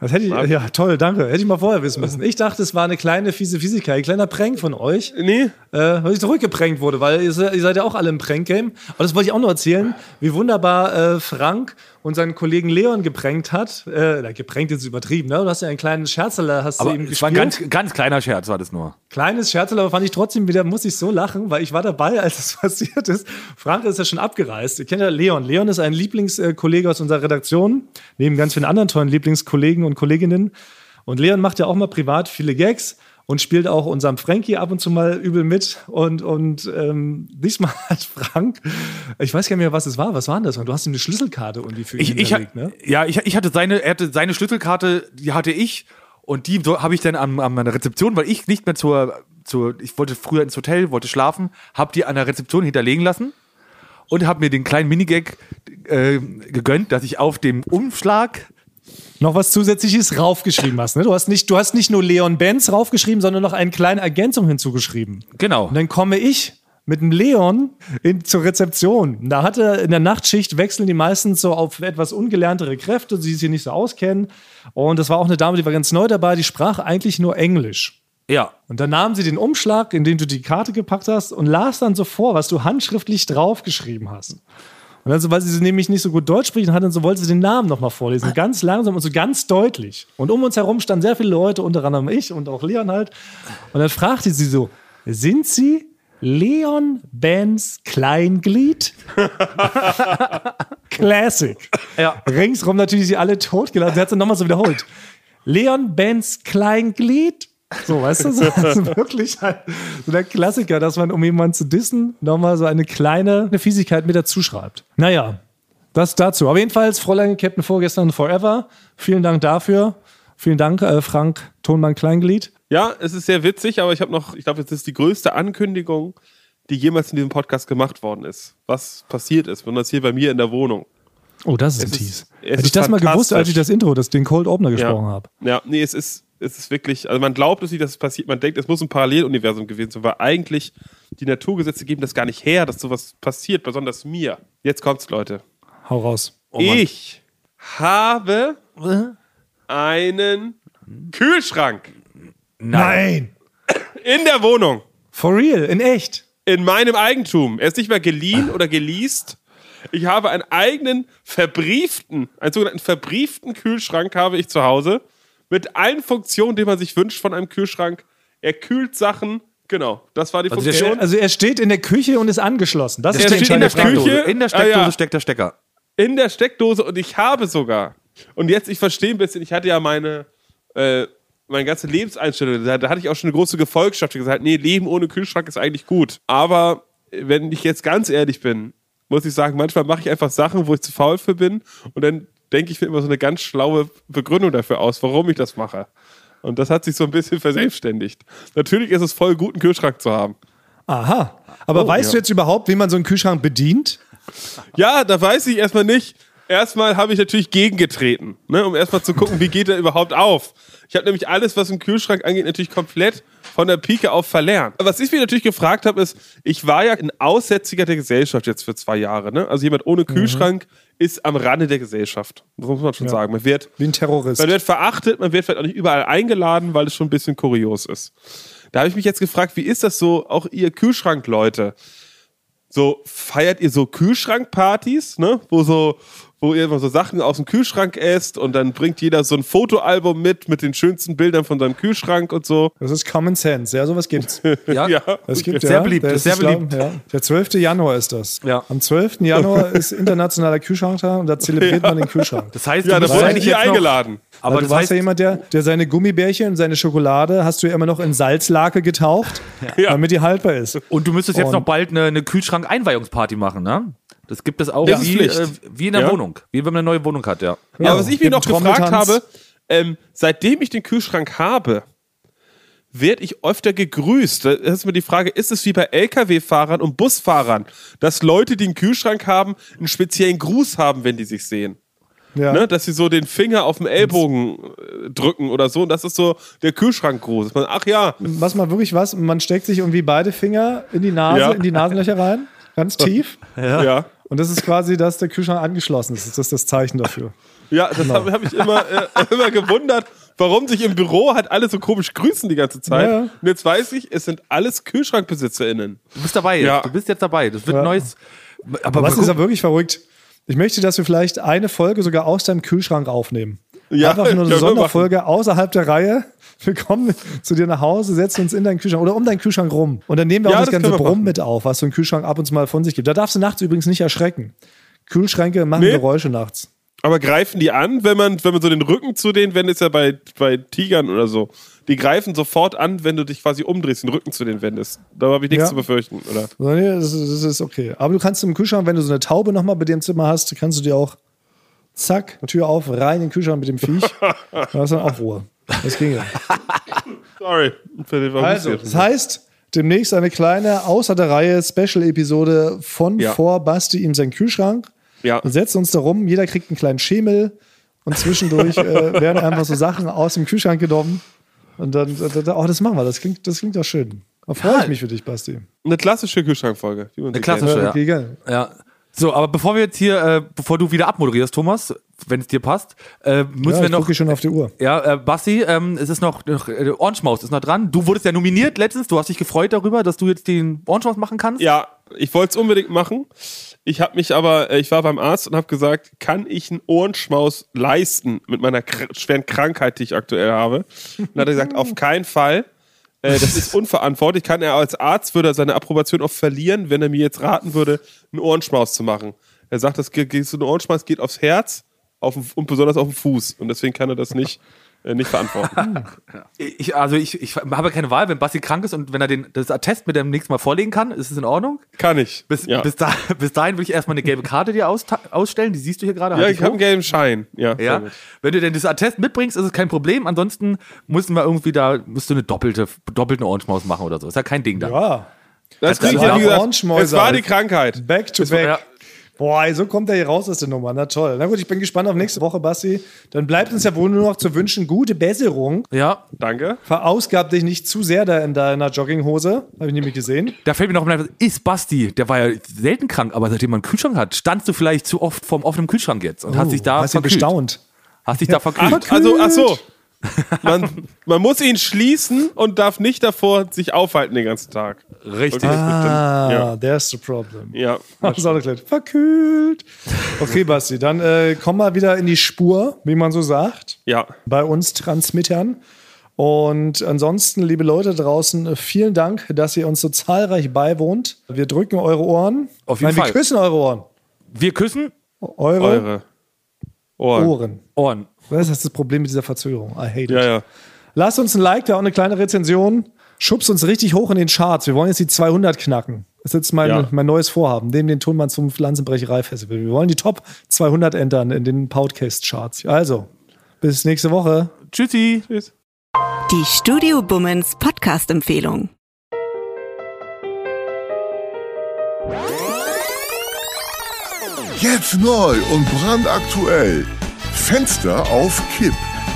Das hätte ich, ja, toll, danke. Hätte ich mal vorher wissen müssen. Ich dachte, es war eine kleine fiese Physiker, ein kleiner Prank von euch, Nee, äh, weil ich zurückgeprankt wurde, weil ihr, ihr seid ja auch alle im Prank-Game. Aber das wollte ich auch noch erzählen, wie wunderbar äh, Frank und seinen Kollegen Leon geprankt hat. Äh, na, geprankt ist übertrieben, ne? Du hast ja einen kleinen Scherzerler, hast Aber du ihm es war gespielt. ein ganz, ganz kleiner Scherz, war das nur. Kleines Scherzel, aber fand ich trotzdem wieder, muss ich so lachen, weil ich war dabei, als es passiert ist. Frank ist ja schon abgereist. Ihr kennt ja Leon. Leon ist ein Lieblingskollege aus unserer Redaktion, neben ganz vielen anderen tollen Lieblingskollegen und Kolleginnen. Und Leon macht ja auch mal privat viele Gags und spielt auch unserem Frankie ab und zu mal übel mit. Und, und ähm, diesmal hat Frank, ich weiß gar nicht mehr, was es war. Was war denn das? Du hast ihm eine Schlüsselkarte irgendwie für ihn Ich, ich, ne? Ja, ich, ich hatte seine, er hatte seine Schlüsselkarte, die hatte ich. Und die habe ich dann an, an meiner Rezeption, weil ich nicht mehr zur, zur, ich wollte früher ins Hotel, wollte schlafen, habe die an der Rezeption hinterlegen lassen und habe mir den kleinen Minigag äh, gegönnt, dass ich auf dem Umschlag noch was Zusätzliches raufgeschrieben hast. Ne? Du, hast nicht, du hast nicht nur Leon Benz raufgeschrieben, sondern noch eine kleine Ergänzung hinzugeschrieben. Genau. Und dann komme ich mit dem Leon in, zur Rezeption. Da hatte in der Nachtschicht wechseln die meistens so auf etwas ungelerntere Kräfte, die sich nicht so auskennen. Und das war auch eine Dame, die war ganz neu dabei, die sprach eigentlich nur Englisch. Ja. Und dann nahm sie den Umschlag, in den du die Karte gepackt hast, und las dann so vor, was du handschriftlich draufgeschrieben hast. Und dann, so, weil sie nämlich nicht so gut Deutsch sprechen hat, dann so wollte sie den Namen nochmal vorlesen. Ganz langsam und so ganz deutlich. Und um uns herum standen sehr viele Leute, unter anderem ich und auch Leon halt. Und dann fragte sie so: Sind Sie Leon Benz Kleinglied? Classic. Ja. Ringsrum natürlich sie alle totgelassen. Sie hat es dann nochmal so wiederholt. Leon Benz Kleinglied? So, weißt du, so, also wirklich halt so der Klassiker, dass man, um jemanden zu dissen, nochmal so eine kleine eine Fiesigkeit mit dazu schreibt. Naja, das dazu. Aber jedenfalls, Fräulein Captain vorgestern Forever. Vielen Dank dafür. Vielen Dank, äh, Frank Tonmann Kleinglied. Ja, es ist sehr witzig, aber ich habe noch, ich glaube, jetzt ist die größte Ankündigung, die jemals in diesem Podcast gemacht worden ist. Was passiert ist, besonders hier bei mir in der Wohnung. Oh, das ist ein Es ist- Tease. es Hätte ich das mal gewusst, als ich das Intro, das, den Cold Opener gesprochen habe. Ja, nee, es ist, es ist wirklich, also man glaubt es nicht, dass es passiert, man denkt, es muss ein Paralleluniversum gewesen sein, weil eigentlich die Naturgesetze geben das gar nicht her, dass sowas passiert, besonders mir. Jetzt kommt's, Leute. Hau raus. ich habe einen Kühlschrank Nein. in der Wohnung. For real, in echt. in meinem Eigentum. Er ist nicht mehr geliehen oder geleast. Ich habe einen eigenen verbrieften, einen sogenannten verbrieften Kühlschrank habe ich zu Hause. Mit allen Funktionen, die man sich wünscht von einem Kühlschrank. Er kühlt Sachen. Genau, das war die Also der Funktion. Also er steht in der Küche und ist angeschlossen. Das Der ist der steht in der Faktor. Küche. Steckdose. In der Ah, Steckdose ja. steckt der Stecker. in der Steckdose und ich habe sogar. Und jetzt, ich verstehe ein bisschen, ich hatte ja meine, äh, meine ganze Lebenseinstellung, da, da hatte ich auch schon eine große Gefolgschaft, die gesagt, nee, Leben ohne Kühlschrank ist eigentlich gut. Aber äh, wenn ich jetzt ganz ehrlich bin, muss ich sagen, manchmal mache ich einfach Sachen, wo ich zu faul für bin und dann denke ich mir immer so eine ganz schlaue Begründung dafür aus, warum ich das mache. Und das hat sich so ein bisschen verselbstständigt. Natürlich ist es voll gut, einen Kühlschrank zu haben. Aha. Aber weißt ja. du jetzt überhaupt, wie man so einen Kühlschrank bedient? Ja, da weiß ich erstmal nicht. Erstmal habe ich natürlich gegengetreten, ne, um erstmal zu gucken, wie geht er überhaupt auf. Ich habe nämlich alles, was im Kühlschrank angeht, natürlich komplett von der Pike auf verlernt. Was ich mir natürlich gefragt habe, ist, ich war ja ein Aussätziger der Gesellschaft jetzt für zwei Jahre. Ne? Also jemand ohne Kühlschrank ist am Rande der Gesellschaft. Das muss man schon sagen. Man wird Wie ein Terrorist. man wird verachtet, man wird vielleicht auch nicht überall eingeladen, weil es schon ein bisschen kurios ist. Da habe ich mich jetzt gefragt, wie ist das so, auch ihr Kühlschrank-Leute? So, feiert ihr so Kühlschrankpartys, ne? Wo so, wo ihr immer so Sachen aus dem Kühlschrank esst und dann bringt jeder so ein Fotoalbum mit, mit den schönsten Bildern von seinem Kühlschrank und so. Das ist Common Sense. Ja, sowas gibt's. Ja. Ja. Das gibt Sehr ja. beliebt, Der ist sehr ich glaub, beliebt. Ja. Der 12. Januar ist das. Ja. Am 12. Januar ist internationaler Kühlschranktag und da zelebriert man den Kühlschrank. Das heißt, Ja, du bist wurde eigentlich hier eingeladen. Aber Weil du warst ja jemand, der, der seine Gummibärchen und seine Schokolade hast du ja immer noch in Salzlake getaucht, Ja. damit die haltbar ist. und du müsstest jetzt Und- noch bald eine, eine Kühlschrank-Einweihungsparty machen, ne? Das gibt es auch Das wie, äh, wie in der Ja. Wohnung. Wie wenn man eine neue Wohnung hat, ja. Ja, Aber was ich mir noch gefragt habe, ähm, seitdem ich den Kühlschrank habe, werde ich öfter gegrüßt. Da ist mir die Frage, ist es wie bei Lkw-Fahrern und Busfahrern, dass Leute, die einen Kühlschrank haben, einen speziellen Gruß haben, wenn die sich sehen? Ja. Ne? Dass sie so den Finger auf den Ellbogen äh, drücken oder so. Und das ist so der Kühlschrankgruß. Dass man, Ach ja, Was mal wirklich was, man steckt sich irgendwie beide Finger in die Nase, Ja. in die Nasenlöcher rein, ganz tief. ja. ja. Und das ist quasi, dass der Kühlschrank angeschlossen ist. Das ist das Zeichen dafür. das habe hab ich immer, äh, immer gewundert, warum sich im Büro halt alle so komisch grüßen die ganze Zeit. Ja, ja. Und jetzt weiß ich, es sind alles KühlschrankbesitzerInnen. Du bist dabei. Ja. Du bist jetzt dabei. Das wird Ja. ein neues. Aber Was guck- ist ja wirklich verrückt? Ich möchte, dass wir vielleicht eine Folge sogar aus deinem Kühlschrank aufnehmen. Ja, Einfach nur eine Sonderfolge außerhalb der Reihe. Wir kommen zu dir nach Hause, setzen uns in deinen Kühlschrank oder um deinen Kühlschrank rum. Und dann nehmen wir Ja, auch das das ganze Brumm mit auf, was so ein Kühlschrank ab und zu mal von sich gibt. Da darfst du nachts übrigens nicht erschrecken. Kühlschränke machen Nee. Geräusche nachts. Aber greifen die an, wenn man, wenn man so den Rücken zu denen wendet, ist ja bei, bei Tigern oder so. Die greifen sofort an, wenn du dich quasi umdrehst, den Rücken zu denen wendest. Da habe ich nichts Ja. zu befürchten, oder? Nee, das, ist, das ist okay. Aber du kannst im Kühlschrank, wenn du so eine Taube nochmal bei dir im Zimmer hast, kannst du dir auch zack, Tür auf, rein in den Kühlschrank mit dem Viech. Da hast du dann auch Ruhe. Das ging ja. Sorry. Für den war Also, das heißt, demnächst eine kleine, außer der Reihe Special-Episode von Ja. vor Basti in seinen Kühlschrank. Ja. Wir setzen uns da rum, jeder kriegt einen kleinen Schemel und zwischendurch äh, werden einfach so Sachen aus dem Kühlschrank genommen. Und dann, dann, oh, das machen wir, das klingt, das klingt doch schön. Da freue ich mich für dich, Basti. Eine klassische Kühlschrankfolge. Eine klassische. kennt. Ja. okay, geil. Ja. So, aber bevor wir jetzt hier, äh, bevor du wieder abmoderierst, Thomas, wenn es dir passt, äh, müssen Ja, wir ich noch. gucke schon auf die Uhr. Ja, äh, Basti, ähm, es ist noch, noch äh, Orange Maus ist noch dran. Du wurdest ja nominiert letztens. Du hast dich gefreut darüber, dass du jetzt den Orange Maus machen kannst. Ja, ich wollte es unbedingt machen. Ich habe mich aber, äh, ich war beim Arzt und habe gesagt, kann ich einen Ohrenschmaus leisten mit meiner kr schweren Krankheit, die ich aktuell habe? Und hat er gesagt, auf keinen Fall. Äh, das ist unverantwortlich. Kann er als Arzt würde er seine Approbation auch verlieren, wenn er mir jetzt raten würde, einen Ohrenschmaus zu machen. Er sagt, das geht, so ein Ohrenschmaus geht aufs Herz auf und besonders auf den Fuß. Und deswegen kann er das nicht, nicht verantworten. Ich, also ich, ich habe keine Wahl, wenn Basti krank ist und wenn er den, das Attest mit dem nächsten Mal vorlegen kann, ist es in Ordnung. Kann ich. Bis, ja. bis, da, bis dahin würde ich erstmal eine gelbe Karte dir austa- ausstellen, die siehst du hier gerade. ja, halt ich habe einen gelben Schein. Ja, Ja, wenn du denn das Attest mitbringst, ist es kein Problem. Ansonsten müssen wir irgendwie da, musst du eine doppelte, doppelten Orange-Maus machen oder so. Ist ja kein Ding da. Ja, Das Das war ja, wie gesagt, es war die Alter. Krankheit. back to war- back. Boah, so kommt er hier raus aus der Nummer. Na toll. Na gut, ich bin gespannt auf nächste Woche, Basti. Dann bleibt uns ja wohl nur noch zu wünschen, gute Besserung. Ja, Danke. Verausgab dich nicht zu sehr da in deiner Jogginghose. Habe ich nämlich gesehen. da fällt mir noch mal, ist Basti, der war ja selten krank, aber seitdem man einen Kühlschrank hat, standst du vielleicht zu oft vorm offenen Kühlschrank jetzt und hast dich da Oh, hast du verkühlt. bestaunt. Hast dich da verkühlt. Ach, also, ach so. Man, man muss ihn schließen und darf nicht davor sich aufhalten den ganzen Tag. Richtig. Okay. Ah, Ja. there's the problem. Ja. Das ist auch erklärt. Verkühlt. Okay, Basti, dann äh, komm mal wieder in die Spur, wie man so sagt, Ja. bei uns Transmittern. Und ansonsten, liebe Leute draußen, äh, vielen Dank, dass ihr uns so zahlreich beiwohnt. Wir drücken eure Ohren. Auf jeden Nein, Fall. wir küssen eure Ohren. Wir küssen Eure, Eure Ohren. Ohren. Ohren. Das ist das Problem mit dieser Verzögerung. I hate it. Ja, ja. Lasst uns ein Like da und eine kleine Rezension. Schubst uns richtig hoch in den Charts. Wir wollen jetzt die 200 knacken. Das ist jetzt mein, Ja. mein neues Vorhaben. Neben den Tonmann zum Pflanzenbrecherei-Festival. Wir wollen die Top 200 entern in den Podcast-Charts. Also, bis nächste Woche. Tschüssi. Tschüss. Die Studio Bummens Podcast-Empfehlung. Jetzt neu und brandaktuell. Fenster auf Kipp.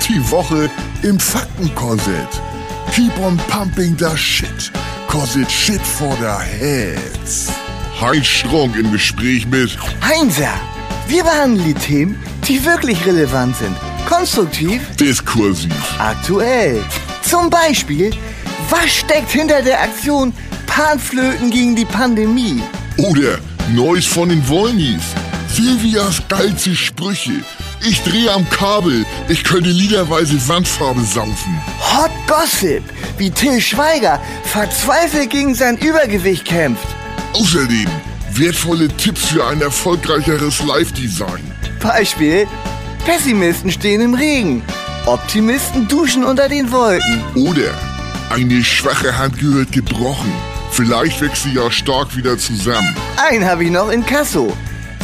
Die Woche im Faktenkorsett. Keep on pumping the shit. Cause it's shit for the heads. Heinz Strunk im Gespräch mit Heinzer, wir behandeln die Themen, die wirklich relevant sind. Konstruktiv, Diskursiv. aktuell. Zum Beispiel, was steckt hinter der Aktion Panflöten gegen die Pandemie? Oder Neues von den Wollnies. Silvias geilste Sprüche. Ich drehe am Kabel. Ich könnte liederweise Wandfarbe saufen. Hot Gossip, wie Till Schweiger verzweifelt gegen sein Übergewicht kämpft. Außerdem wertvolle Tipps für ein erfolgreicheres Live-Design. Beispiel, Pessimisten stehen im Regen. Optimisten duschen unter den Wolken. Oder eine schwache Hand gehört gebrochen. Vielleicht wächst sie ja stark wieder zusammen. Einen habe ich noch in Kasso.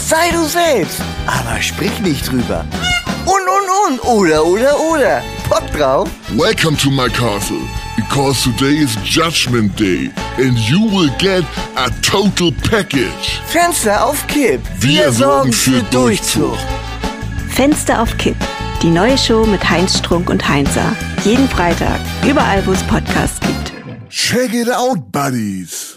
Sei du selbst, aber sprich nicht drüber. Und, und, und, oder, oder, oder. Bock drauf? Welcome to my castle, because today is Judgment Day and you will get a total package. Fenster auf Kipp. Wir sorgen für Durchzug. Fenster auf Kipp. Die neue Show mit Heinz Strunk und Heinzer. Jeden Freitag. Überall, wo es Podcasts gibt. Check it out, buddies.